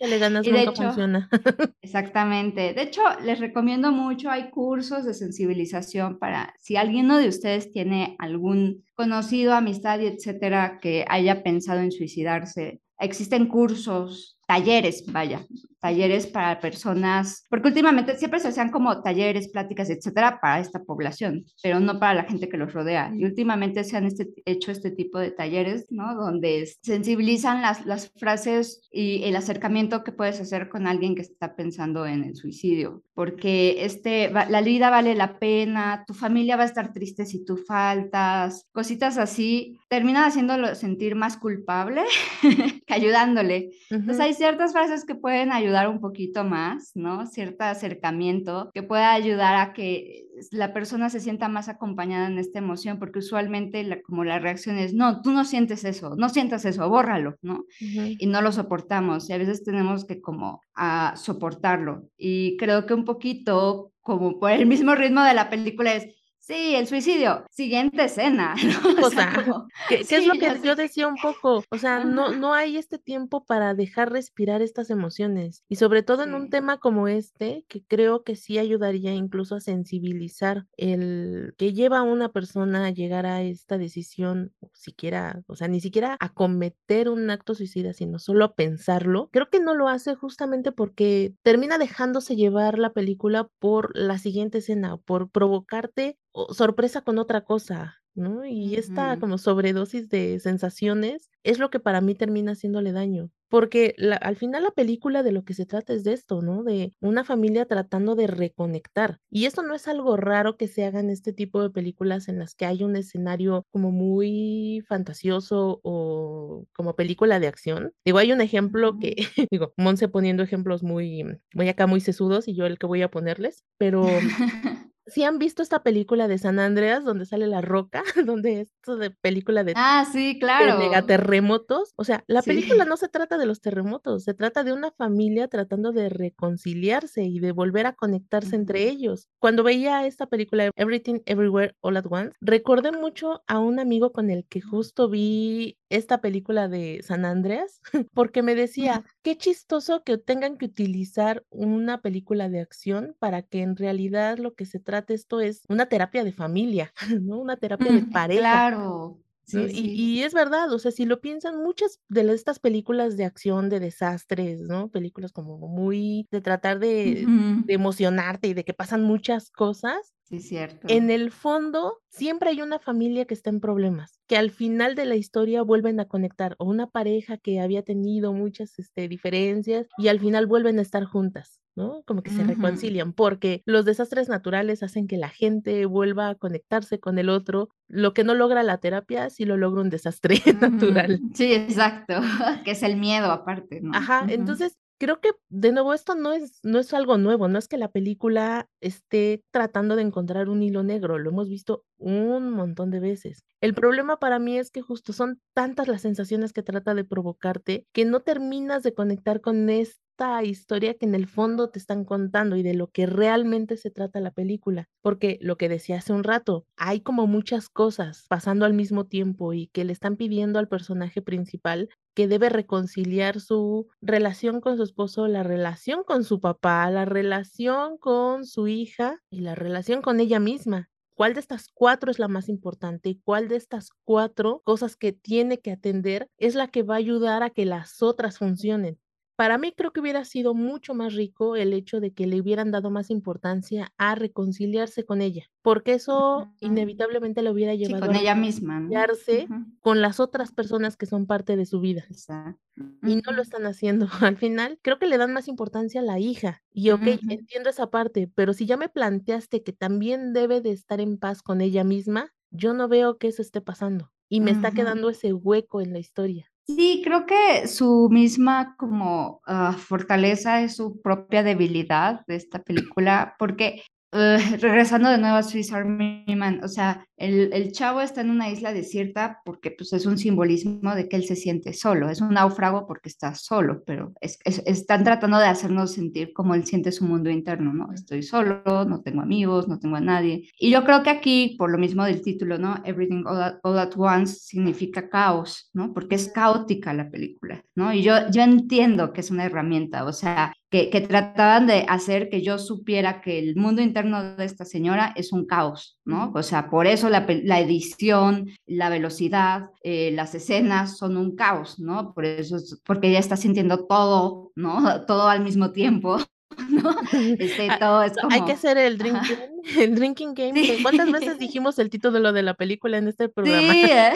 le ganas (laughs) y de hecho, funciona. (laughs) exactamente. De hecho, les recomiendo mucho, hay cursos de sensibilización para, si alguno de ustedes tiene algún conocido, amistad y etcétera, que haya pensado en suicidarse, existen cursos talleres, vaya, talleres para personas, porque últimamente siempre se hacían como talleres, pláticas, etcétera, para esta población, pero no para la gente que los rodea. Y últimamente se han este, hecho este tipo de talleres, ¿no? Donde sensibilizan las, las frases y el acercamiento que puedes hacer con alguien que está pensando en el suicidio, porque este, la vida vale la pena, tu familia va a estar triste si tú faltas, cositas así, terminan haciéndolo sentir más culpable (laughs) que ayudándole. Entonces hay ciertas frases que pueden ayudar un poquito más, ¿no? Cierto acercamiento que pueda ayudar a que la persona se sienta más acompañada en esta emoción, porque usualmente la, como la reacción es, no, tú no sientes eso, no sientas eso, bórralo, ¿no? Y no lo soportamos y a veces tenemos que como a soportarlo. Y creo que un poquito como por el mismo ritmo de la película es, Sí, el suicidio. Siguiente escena. (laughs) O sea, ¿qué, es lo que yo decía un poco? O sea, no, no hay este tiempo para dejar respirar estas emociones. Y sobre todo en un tema como este, que creo que sí ayudaría incluso a sensibilizar el que lleva a una persona a llegar a esta decisión, siquiera, o sea, ni siquiera a cometer un acto suicida, sino solo a pensarlo. Creo que no lo hace justamente porque termina dejándose llevar la película por la siguiente escena, por provocarte sorpresa con otra cosa, ¿no? Y esta como sobredosis de sensaciones es lo que para mí termina haciéndole daño, porque al final la película de lo que se trata es de esto, ¿no? De una familia tratando de reconectar. Y esto no es algo raro que se hagan este tipo de películas en las que hay un escenario como muy fantasioso o como película de acción. Digo, hay un ejemplo que, (laughs) digo, Monse poniendo ejemplos muy, muy acá, muy sesudos y yo el que voy a ponerles, pero (laughs) si han visto esta película de San Andreas donde sale la roca, (laughs) donde esto de película de, ah, sí, claro. megaterremotos, o sea, la película no se trata de los terremotos, se trata de una familia tratando de reconciliarse y de volver a conectarse entre ellos. Cuando veía esta película Everything Everywhere All at Once, recordé mucho a un amigo con el que justo vi esta película de San Andreas, (laughs) porque me decía, qué chistoso que tengan que utilizar una película de acción para que en realidad lo que se trata esto es una terapia de familia, (laughs) ¿no? Una terapia de pareja. Claro. Sí, Y, es verdad, o sea, si lo piensan, muchas de estas películas de acción, de desastres, ¿no? Películas como muy de tratar de, de emocionarte y de que pasan muchas cosas, Sí, cierto. En el fondo, siempre hay una familia que está en problemas, que al final de la historia vuelven a conectar, o una pareja que había tenido muchas este, diferencias y al final vuelven a estar juntas. ¿No? Como que se reconcilian, porque los desastres naturales hacen que la gente vuelva a conectarse con el otro. Lo que no logra la terapia, sí lo logra un desastre (laughs) natural. Sí, exacto, (laughs) que es el miedo aparte, ¿no? Ajá, entonces creo que de nuevo esto no es, no es algo nuevo, no es que la película esté tratando de encontrar un hilo negro, lo hemos visto un montón de veces. El problema para mí es que justo son tantas las sensaciones que trata de provocarte que no terminas de conectar con este esta historia que en el fondo te están contando y de lo que realmente se trata la película. Porque lo que decía hace un rato, hay como muchas cosas pasando al mismo tiempo y que le están pidiendo al personaje principal que debe reconciliar su relación con su esposo, la relación con su papá, la relación con su hija y la relación con ella misma. ¿Cuál de estas cuatro es la más importante? ¿Cuál de estas cuatro cosas que tiene que atender es la que va a ayudar a que las otras funcionen? Para mí creo que hubiera sido mucho más rico el hecho de que le hubieran dado más importancia a reconciliarse con ella, porque eso inevitablemente le hubiera llevado con ella misma, ¿no? con las otras personas que son parte de su vida. Y no lo están haciendo. (laughs) Al final, creo que le dan más importancia a la hija. Y ok, entiendo esa parte, pero si ya me planteaste que también debe de estar en paz con ella misma, yo no veo que eso esté pasando. Y me está quedando ese hueco en la historia. Sí, creo que su misma como ah, fortaleza es su propia debilidad de esta película, porque regresando de nuevo a Swiss Army Man, o sea, el, el, chavo está en una isla desierta porque pues, es un simbolismo de que él se siente solo, es un náufrago porque está solo, pero es, están tratando de hacernos sentir como él siente su mundo interno, ¿no? Estoy solo, no tengo amigos, no tengo a nadie. Y yo creo que aquí, por lo mismo del título, ¿no? Everything All at, Once significa caos, ¿no? Porque es caótica la película, ¿no? Y yo, yo entiendo que es una herramienta, o sea, que, que, trataban de hacer que yo supiera que el mundo interno de esta señora es un caos, ¿no? O sea, por eso la, la edición, la velocidad, eh, las escenas son un caos, ¿no? Por eso, es, porque ella está sintiendo todo, ¿no? (laughs) Todo al mismo tiempo. (laughs) ¿no? Este, ah, todo es como... Hay que hacer el drinking, (laughs) el drinking game. ¿Cuántas veces dijimos el título de lo de la película en este programa? Sí, ¿eh?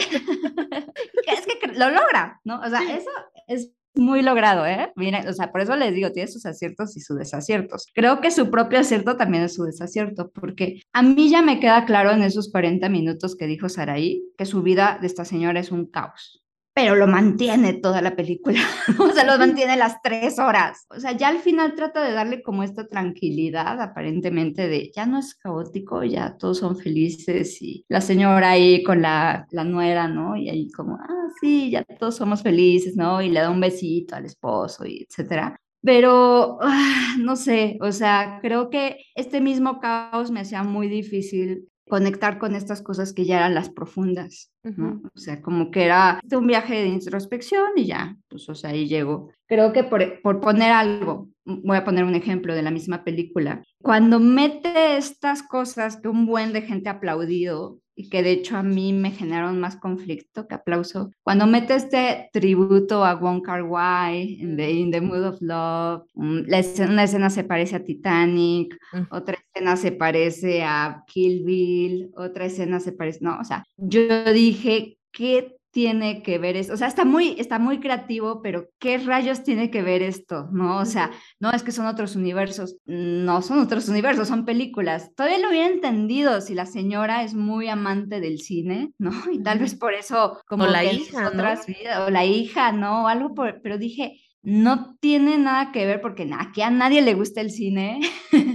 es que lo logra, ¿no? O sea, eso es muy logrado, ¿eh? Mira, o sea, por eso les digo, tiene sus aciertos y sus desaciertos. Creo que su propio acierto también es su desacierto, porque a mí ya me queda claro en esos 40 minutos que dijo Saraí que su vida de esta señora es un caos pero lo mantiene toda la película, (laughs) o sea, lo mantiene las tres horas. O sea, ya al final trata de darle como esta tranquilidad, aparentemente, de ya no es caótico, ya todos son felices y la señora ahí con la, la nuera, ¿no? Y ahí como, ah, sí, ya todos somos felices, ¿no? Y le da un besito al esposo y etcétera. Pero, ah, no sé, o sea, creo que este mismo caos me hacía muy difícil conectar con estas cosas que ya eran las profundas, ¿no? O sea, como que era un viaje de introspección y ya, pues, o sea, ahí llego. Creo que por, por poner algo, voy a poner un ejemplo de la misma película, cuando mete estas cosas que un buen de gente ha aplaudido, y que de hecho a mí me generaron más conflicto que aplauso. Cuando mete este tributo a Wong Kar Wai en the, in the Mood of Love, la escena, una escena se parece a Titanic, mm. otra escena se parece a Kill Bill, otra escena se parece, no, o sea, yo dije, ¿qué tiene que ver esto? O sea, está muy, está muy creativo, pero ¿qué rayos tiene que ver esto? ¿No? O sea, no es que son otros universos, no son otros universos, son películas. Todavía lo hubiera entendido si la señora es muy amante del cine, ¿no? (laughs) Y tal vez por eso, como la hija, otras vidas, o la hija, ¿no? Algo por, pero dije, no tiene nada que ver porque aquí a nadie le gusta el cine.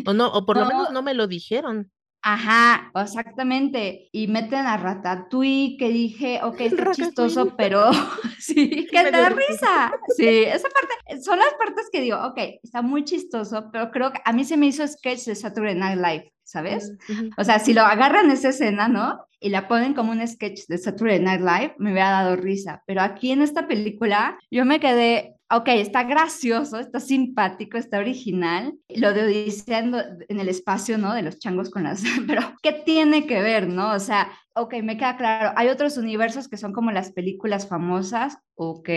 O no, o por lo (laughs) menos no me lo dijeron. Ajá, exactamente. Y meten a Ratatouille, que dije, ok, (laughs) está chistoso, pero (laughs) sí, (laughs) que te da risa. Sí, esa parte, son las partes que digo, ok, está muy chistoso, pero creo que a mí se me hizo sketch de Saturday Night Live, ¿sabes? Mm, o sea, si lo agarran esa escena, ¿no? Y la ponen como un sketch de Saturday Night Live, me hubiera dado risa. Pero aquí en esta película, yo me quedé, ok, está gracioso, está simpático, está original, lo de Odisea en el espacio, ¿no? De los changos con las... (laughs) Pero, ¿qué tiene que ver, no? O sea, ok, me queda claro, hay otros universos que son como las películas famosas, ok,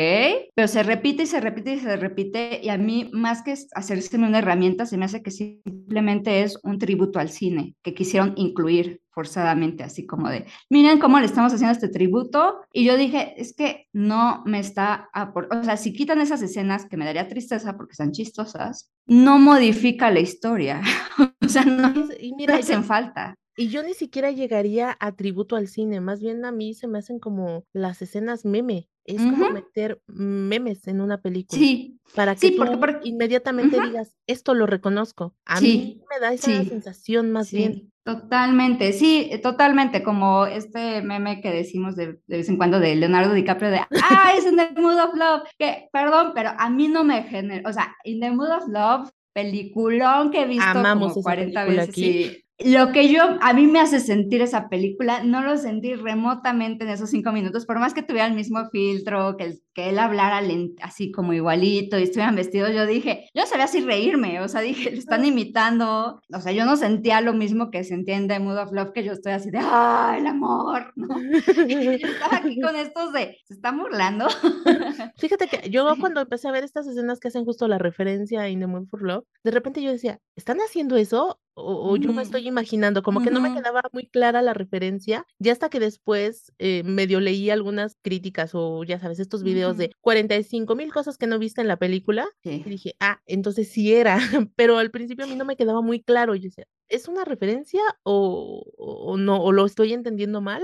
pero se repite y se repite y se repite, y a mí, más que hacerse una herramienta, se me hace que simplemente es un tributo al cine, que quisieron incluir forzadamente, así como de, miren cómo le estamos haciendo este tributo, y yo dije, es que no me está, o sea, si quitan esas escenas, que me daría tristeza porque están chistosas, no modifica la historia, (laughs) o sea, no, y mira, hacen falta. Y yo ni siquiera llegaría a tributo al cine, más bien a mí se me hacen como las escenas meme. Es como meter memes en una película Sí, para que sí, porque, inmediatamente digas, esto lo reconozco. A mí me da esa sí. sensación más bien. Totalmente, sí, eh, totalmente, como este meme que decimos de, de vez en cuando de Leonardo DiCaprio de, ah, es in the mood of love, que, perdón, pero a mí no me genera, o sea, in the mood of love, peliculón que he visto Amamos como esa 40 película veces aquí. Lo que yo, a mí me hace sentir esa película, no lo sentí remotamente en esos cinco minutos, por más que tuviera el mismo filtro, que, el- que él hablara así como igualito y estuvieran vestidos, yo dije, yo sabía así reírme, o sea, dije, lo están imitando, o sea, yo no sentía lo mismo que sentía en The Mood of Love, que yo estoy así de, ¡ah, el amor! ¿no? (laughs) Estaba aquí con estos de, ¿se están burlando? (laughs) Fíjate que yo cuando empecé a ver estas escenas que hacen justo la referencia a In the Mood for Love, de repente yo decía, ¿están haciendo eso? O, o yo me estoy imaginando, como que no me quedaba muy clara la referencia, ya hasta que después eh, medio leí algunas críticas o ya sabes, estos videos de 45 mil cosas que no viste en la película y dije, ah, entonces sí era, (laughs) pero al principio a mí no me quedaba muy claro, yo decía, ¿es una referencia o, o no? ¿O lo estoy entendiendo mal?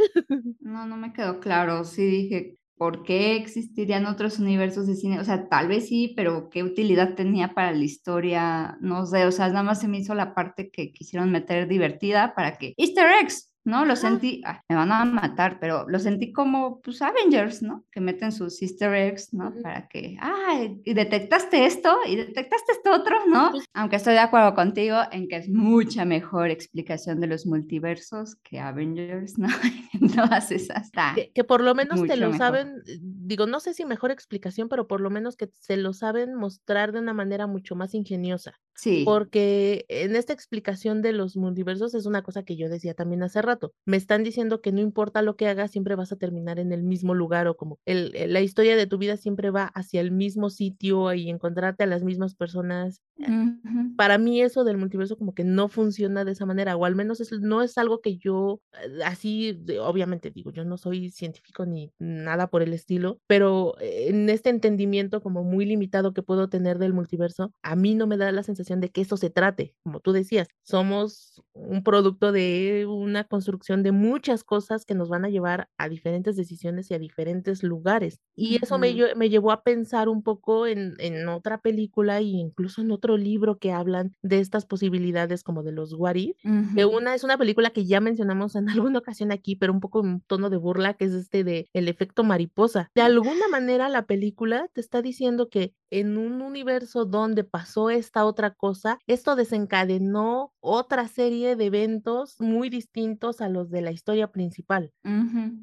No, no me quedó claro. Sí dije, ¿por qué existirían otros universos de cine? O sea, tal vez sí, pero ¿qué utilidad tenía para la historia? No sé, o sea, nada más se me hizo la parte que quisieron meter divertida para que Easter eggs, ¿no? Lo sentí, ay, me van a matar, pero lo sentí como, pues, Avengers, ¿no? Que meten sus Easter eggs, ¿no? Para que, ah, y detectaste esto y detectaste esto otro, ¿no? Aunque estoy de acuerdo contigo en que es mucha mejor explicación de los multiversos que Avengers, ¿no? (laughs) Todas esas Que que por lo menos te lo mejor. saben, eh, digo, no sé si mejor explicación, pero por lo menos que se lo saben mostrar de una manera mucho más ingeniosa. Sí. Porque en esta explicación de los multiversos es una cosa que yo decía también hace rato. Me están diciendo que no importa lo que hagas, siempre vas a terminar en el mismo lugar o como el, el- la historia de tu vida siempre va hacia el mismo sitio y encontrarte a las mismas personas. Ujú. Para mí eso del multiverso como que no funciona de esa manera, o al menos es no es algo que yo, eh, así obviamente, digo, yo no soy científico ni nada por el estilo, pero eh, en este entendimiento como muy limitado que puedo tener del multiverso, a mí no me da la sensación de que eso se trate, como tú decías, somos un producto de una construcción de muchas cosas que nos van a llevar a diferentes decisiones y a diferentes lugares. Y eso me Ujú. lle me llevó a pensar un poco en en otra película, y incluso en otro libro que hablan de estas posibilidades como de los what if, que Ujú. una es una película que ya mencionamos en (laughs) alguna ocasión aquí, pero un poco en tono de burla, que es este de El efecto mariposa. De alguna manera, la película te está diciendo que en un universo donde pasó esta otra cosa, esto desencadenó otra serie de eventos muy distintos a los de la historia principal.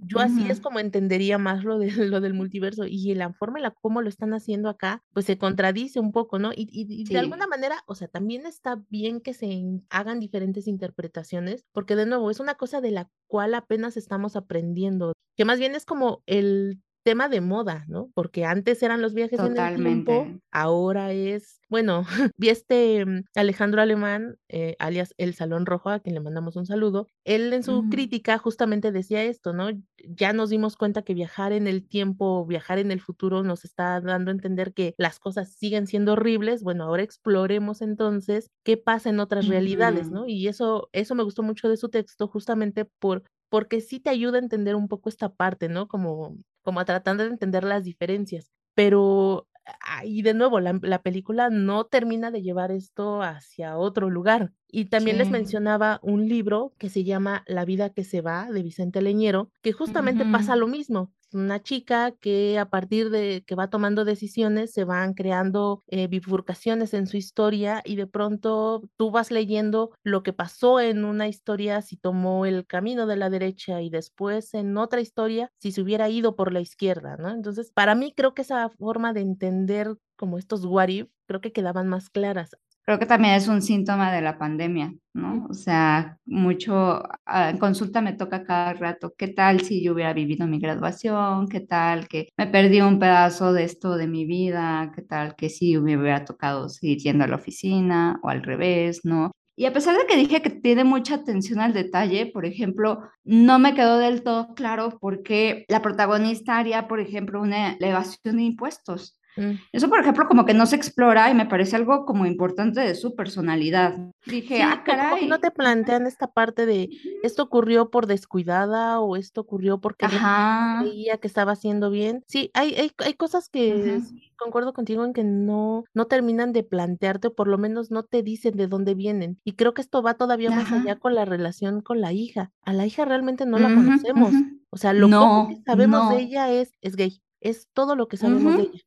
Yo así es como entendería más lo de lo del multiverso, y la forma en la cómo lo están haciendo acá, pues, se contradice un poco, ¿no? Y y y de alguna manera, o sea, también está bien que se hagan diferentes interpretaciones, porque de nuevo, es una cosa de la cual apenas estamos aprendiendo, que más bien es como el tema de moda, ¿no? Porque antes eran los viajes en el tiempo, totalmente. ahora es, bueno, (laughs) vi este, mm, Alejandro Alemán, eh, alias El Salón Rojo, a quien le mandamos un saludo. Él en su crítica justamente decía esto, ¿no? Ya nos dimos cuenta que viajar en el tiempo, viajar en el futuro nos está dando a entender que las cosas siguen siendo horribles. Bueno, ahora exploremos entonces qué pasa en otras realidades. ¿no? Y eso eso me gustó mucho de su texto, justamente por porque sí te ayuda a entender un poco esta parte, ¿no? Como como a tratando de entender las diferencias. Pero Ah, y de nuevo, la la película no termina de llevar esto hacia otro lugar. Y también les mencionaba un libro que se llama La vida que se va, de Vicente Leñero, que justamente pasa lo mismo. Una chica que a partir de que va tomando decisiones, se van creando, eh, bifurcaciones en su historia, y de pronto tú vas leyendo lo que pasó en una historia, si tomó el camino de la derecha, y después en otra historia, si se hubiera ido por la izquierda, ¿no? Entonces, para mí, creo que esa forma de entender como estos what creo que quedaban más claras. Creo que también es un síntoma de la pandemia, ¿no? O sea, mucho, ah, en consulta me toca cada rato, ¿qué tal si yo hubiera vivido mi graduación? ¿Qué tal que me perdí un pedazo de esto de mi vida? ¿Qué tal que sí me hubiera tocado seguir yendo a la oficina o al revés, ¿no? Y a pesar de que dije que tiene mucha atención al detalle, por ejemplo, no me quedó del todo claro por qué la protagonista haría, por ejemplo, una elevación de impuestos Mm. Eso, por ejemplo, como que no se explora y me parece algo como importante de su personalidad. Dije, ah, caray. no te plantean esta parte de esto ocurrió por descuidada o esto ocurrió porque creía que estaba haciendo bien. Sí, hay, hay, hay cosas que concuerdo contigo en que no, no terminan de plantearte o por lo menos no te dicen de dónde vienen. Y creo que esto va todavía más allá con la relación con la hija. A la hija realmente no la conocemos. O sea, lo que sabemos de ella es, es gay. Es todo lo que sabemos de ella.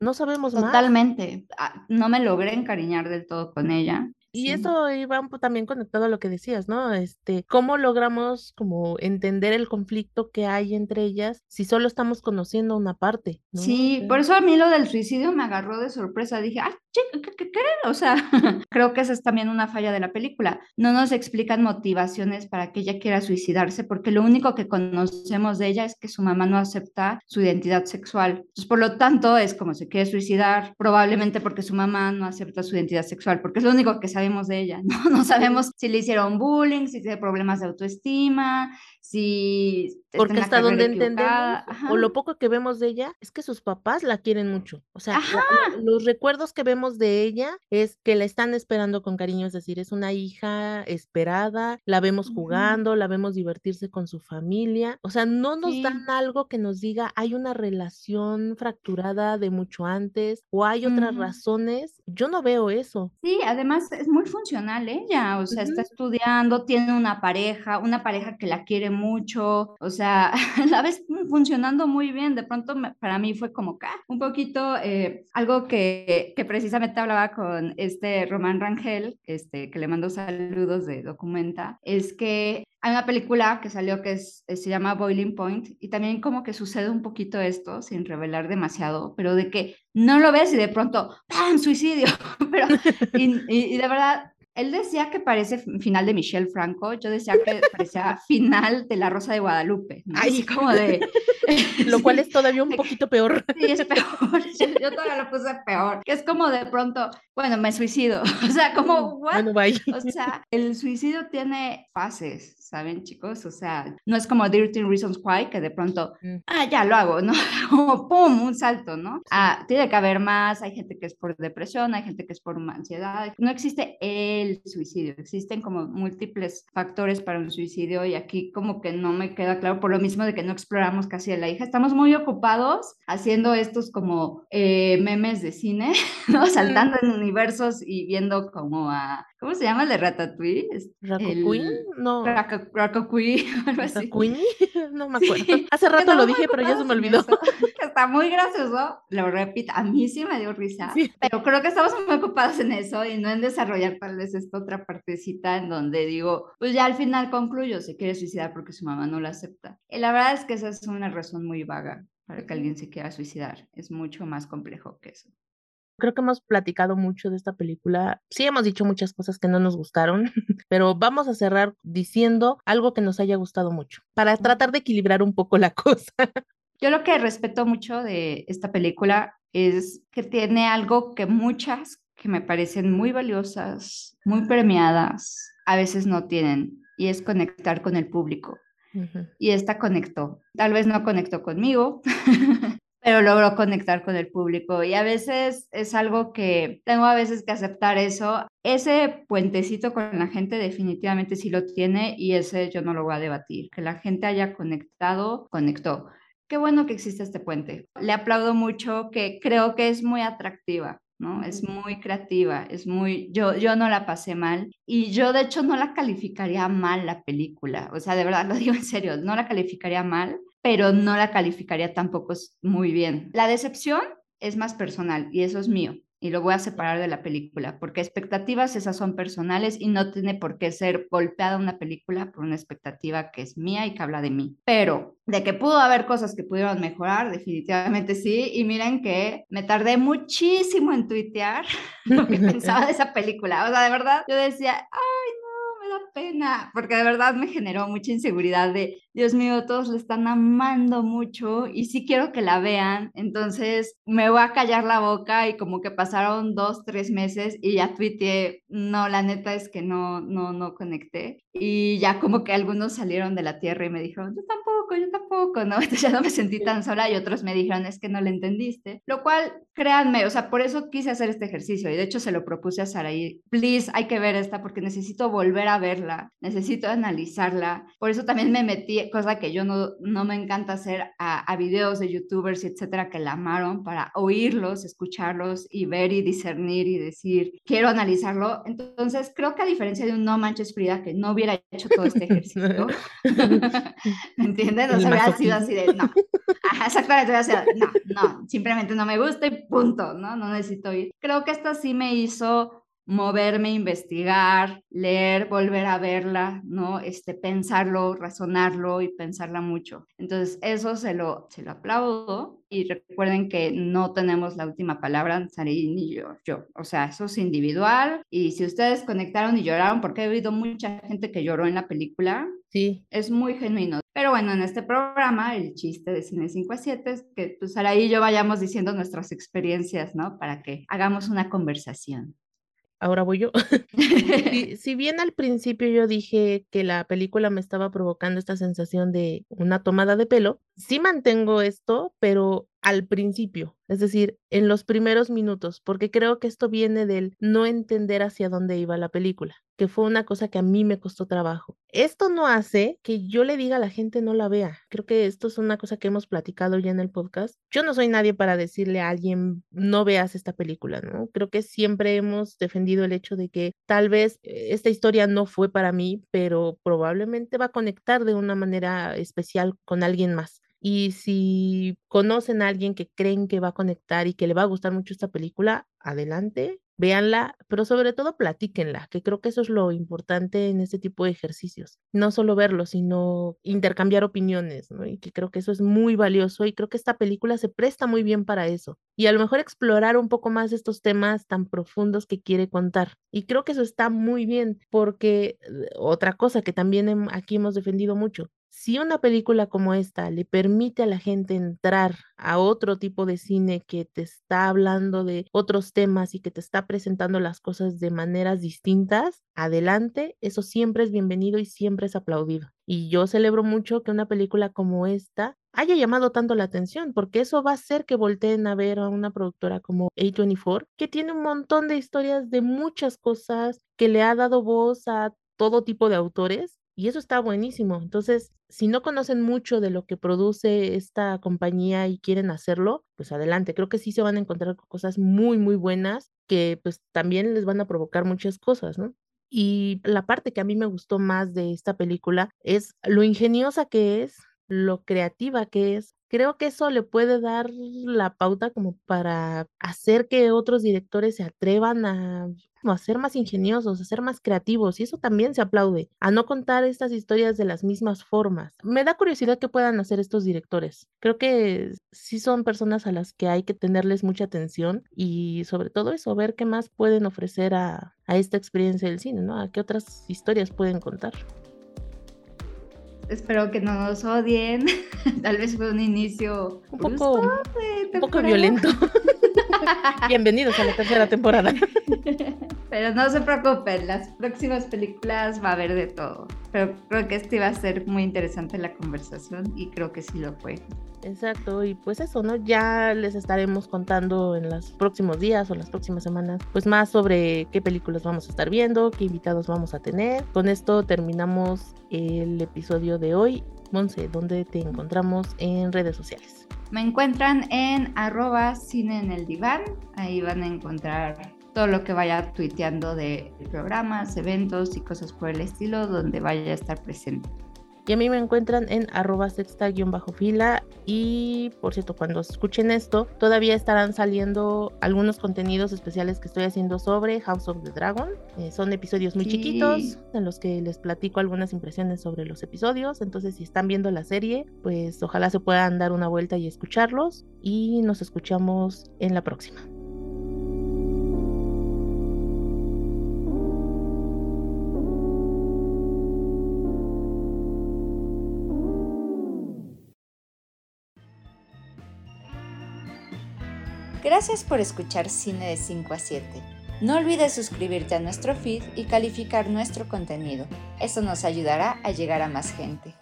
No sabemos más. Totalmente. Ah, no me logré encariñar del todo con ella. Y eso iba también conectado a lo que decías, ¿no? Este, ¿cómo logramos como entender el conflicto que hay entre ellas si solo estamos conociendo una parte? Sí, por eso a mí lo del suicidio me agarró de sorpresa. Dije, ah, ¿qué, qué? O sea, (laughs) creo que esa es también una falla de la película. No nos explican motivaciones para que ella quiera suicidarse, porque lo único que conocemos de ella es que su mamá no acepta su identidad sexual. Entonces, por lo tanto, es como se quiere suicidar, probablemente porque su mamá no acepta su identidad sexual, porque es lo único que sabe de ella, ¿no? (laughs) No sabemos si le hicieron bullying, si tiene problemas de autoestima, si... Porque hasta donde entendemos, o lo poco que vemos de ella, es que sus papás la quieren mucho. O sea, los recuerdos que vemos de ella es que la están esperando con cariño, es decir, es una hija esperada, la vemos jugando, la vemos divertirse con su familia. O sea, no nos dan algo que nos diga hay una relación fracturada de mucho antes o hay otras razones. Yo no veo eso. Sí, además es muy funcional ella, o sea, está estudiando, tiene una pareja, una pareja que la quiere mucho, o sea, (laughs) la ves funcionando muy bien. De pronto para mí fue como que un poquito eh, algo que, que, precisamente hablaba con este Román Rangel, este, que le mando saludos de Documenta, es que hay una película que salió que es, se llama Boiling Point y también como que sucede un poquito esto, sin revelar demasiado, pero de que no lo ves y de pronto, ¡pam! Suicidio. (laughs) pero, y de verdad, él decía que parece final de Michelle Franco, yo decía que parecía (laughs) final de La Rosa de Guadalupe. Ay, como de... (laughs) Lo cual es todavía un (laughs) poquito peor. Sí, es peor. Yo todavía lo puse peor. Que es como de pronto, bueno, me suicido. O sea, como, what? Bueno, O sea, el suicidio tiene fases, ¿saben, chicos? O sea, no es como Dirty Reasons Why, que de pronto, mm. ah, ya lo hago, ¿no? (laughs) Como, ¡pum!, un salto, ¿no? Ah, tiene que haber más, hay gente que es por depresión, hay gente que es por ansiedad. No existe el suicidio, existen como múltiples factores para un suicidio y aquí como que no me queda claro por lo mismo de que no exploramos casi a la hija. Estamos muy ocupados haciendo estos como eh, memes de cine, (laughs) ¿no? Saltando en universos y viendo como a ¿Cómo se llama el de Ratatouille? ¿Ratatouille? No. Ratatouille, (laughs) algo así. (laughs) No me acuerdo. Hace rato lo dije, pero ya se me olvidó. (laughs) está muy gracioso, lo repito, a mí sí me dio risa, pero creo que estamos muy ocupados en eso y no en desarrollar tal vez esta otra partecita en donde digo, pues ya al final concluyo, se quiere suicidar porque su mamá no la acepta. Y la verdad es que esa es una razón muy vaga para que alguien se quiera suicidar. Es mucho más complejo que eso. Creo que hemos platicado mucho de esta película. Sí hemos dicho muchas cosas que no nos gustaron, (laughs) pero vamos a cerrar diciendo algo que nos haya gustado mucho, para tratar de equilibrar un poco la (laughs) cosa. Yo lo que respeto mucho de esta película es que tiene algo que muchas que me parecen muy valiosas, muy premiadas, a veces no tienen, y es conectar con el público. Y esta conectó. Tal vez no conectó conmigo, (laughs) pero logró conectar con el público y a veces es algo que tengo a veces que aceptar eso. Ese puentecito con la gente definitivamente sí lo tiene y ese yo no lo voy a debatir. Que la gente haya conectado, conectó. Qué bueno que existe este puente. Le aplaudo mucho que creo que es muy atractiva. ¿no? Es muy creativa, es muy, yo, yo no la pasé mal y yo de hecho no la calificaría mal la película, o sea, de verdad lo digo en serio, no la calificaría mal, pero no la calificaría tampoco muy bien. La decepción es más personal y eso es mío y lo voy a separar de la película, porque expectativas esas son personales y no tiene por qué ser golpeada una película por una expectativa que es mía y que habla de mí. Pero de que pudo haber cosas que pudieron mejorar, definitivamente sí. Y miren que me tardé muchísimo en tuitear (laughs) lo que pensaba de esa película. O sea, de verdad, yo decía, pena, porque de verdad me generó mucha inseguridad de, Dios mío, todos le están amando mucho y sí quiero que la vean, entonces me voy a callar la boca y como que pasaron dos, tres meses y ya tuiteé, no, la neta es que no, no, no conecté y ya como que algunos salieron de la tierra y me dijeron, yo tampoco, yo tampoco, ¿no? (laughs) Entonces ya no me sentí tan sola y otros me dijeron, es que no le entendiste, lo cual, créanme, o sea, por eso quise hacer este ejercicio y de hecho se lo propuse a Saraí, please, hay que ver esta porque necesito volver a verla, necesito analizarla, por eso también me metí, cosa que yo no, no me encanta hacer, a, a videos de youtubers, etcétera, que la amaron para oírlos, escucharlos y ver y discernir y decir, quiero analizarlo. Entonces, creo que a diferencia de un No Manches Frida, que no hubiera hecho todo este ejercicio, (laughs) ¿me entienden? No se hubiera sido así de, no, Ajá, exactamente, no, no, simplemente no me gusta y punto, ¿no? No necesito ir. Creo que esta sí me hizo moverme, investigar, leer, volver a verla, ¿no? Este, pensarlo, razonarlo y pensarla mucho. Entonces, eso se lo, se lo aplaudo y recuerden que no tenemos la última palabra, Sari ni yo, yo. O sea, eso es individual y si ustedes conectaron y lloraron, porque he oído mucha gente que lloró en la película, sí. es muy genuino. Pero bueno, en este programa, el chiste de Cine 5 a 7 es que pues Sara y yo vayamos diciendo nuestras experiencias, ¿no? Para que hagamos una conversación ahora voy yo. (laughs) (laughs) si, si, bien al principio yo dije que la película me estaba provocando esta sensación de una tomada de pelo, sí mantengo esto, pero al principio, es decir, en los primeros minutos, porque creo que esto viene del no entender hacia dónde iba la película, que fue una cosa que a mí me costó trabajo. Esto no hace que yo le diga a la gente no la vea. Creo que esto es una cosa que hemos platicado ya en el podcast. Yo no soy nadie para decirle a alguien no veas esta película, ¿no? Creo que siempre hemos defendido el hecho de que tal vez eh, esta historia no fue para mí, pero probablemente va a conectar de una manera especial con alguien más. Y si conocen a alguien que creen que va a conectar y que le va a gustar mucho esta película, adelante, véanla, pero sobre todo platíquenla, que creo que eso es lo importante en este tipo de ejercicios. No solo verlo, sino intercambiar opiniones. Y que creo que eso es muy valioso y creo que esta película se presta muy bien para eso. Y a lo mejor explorar un poco más estos temas tan profundos que quiere contar. Y creo que eso está muy bien, porque eh, otra cosa que también aquí hemos defendido mucho, si una película como esta le permite a la gente entrar a otro tipo de cine que te está hablando de otros temas y que te está presentando las cosas de maneras distintas, adelante, eso siempre es bienvenido y siempre es aplaudido. Y yo celebro mucho que una película como esta haya llamado tanto la atención, porque eso va a hacer que volteen a ver a una productora como A24, que tiene un montón de historias de muchas cosas, que le ha dado voz a todo tipo de autores y eso está buenísimo. Entonces, si no conocen mucho de lo que produce esta compañía y quieren hacerlo, pues adelante. Creo que sí se van a encontrar cosas muy, muy buenas que pues también les van a provocar muchas cosas, ¿no? Y la parte que a mí me gustó más de esta película es lo ingeniosa que es, lo creativa que es. Creo que eso le puede dar la pauta como para hacer que otros directores se atrevan a a ser más ingeniosos, a ser más creativos, y eso también se aplaude, a no contar estas historias de las mismas formas. Me da curiosidad que puedan hacer estos directores. Creo que sí son personas a las que hay que tenerles mucha atención y sobre todo eso, ver qué más pueden ofrecer a, a esta experiencia del cine, ¿no? A qué otras historias pueden contar espero que no nos odien. (laughs) Tal vez fue un inicio un poco, un poco violento. (laughs) (laughs) Bienvenidos a la tercera temporada. (laughs) Pero no se preocupen, las próximas películas va a haber de todo. Pero creo que este iba a ser muy interesante la conversación y creo que sí lo fue. Exacto, y pues eso, ¿no? Ya les estaremos contando en los próximos días o las próximas semanas, pues más sobre qué películas vamos a estar viendo, qué invitados vamos a tener. Con esto terminamos el episodio de hoy. Monse, ¿dónde te encontramos en redes sociales? Me encuentran en arroba cine en el diván. Ahí van a encontrar todo lo que vaya tuiteando de programas, eventos y cosas por el estilo donde vaya a estar presente. Y a mí me encuentran en arroba sexta-fila. Y por cierto, cuando escuchen esto, todavía estarán saliendo algunos contenidos especiales que estoy haciendo sobre House of the Dragon. Eh, son episodios muy chiquitos en los que les platico algunas impresiones sobre los episodios. Entonces, si están viendo la serie, pues ojalá se puedan dar una vuelta y escucharlos. Y nos escuchamos en la próxima. Gracias por escuchar Cine de 5 a 7. No olvides suscribirte a nuestro feed y calificar nuestro contenido. Eso nos ayudará a llegar a más gente.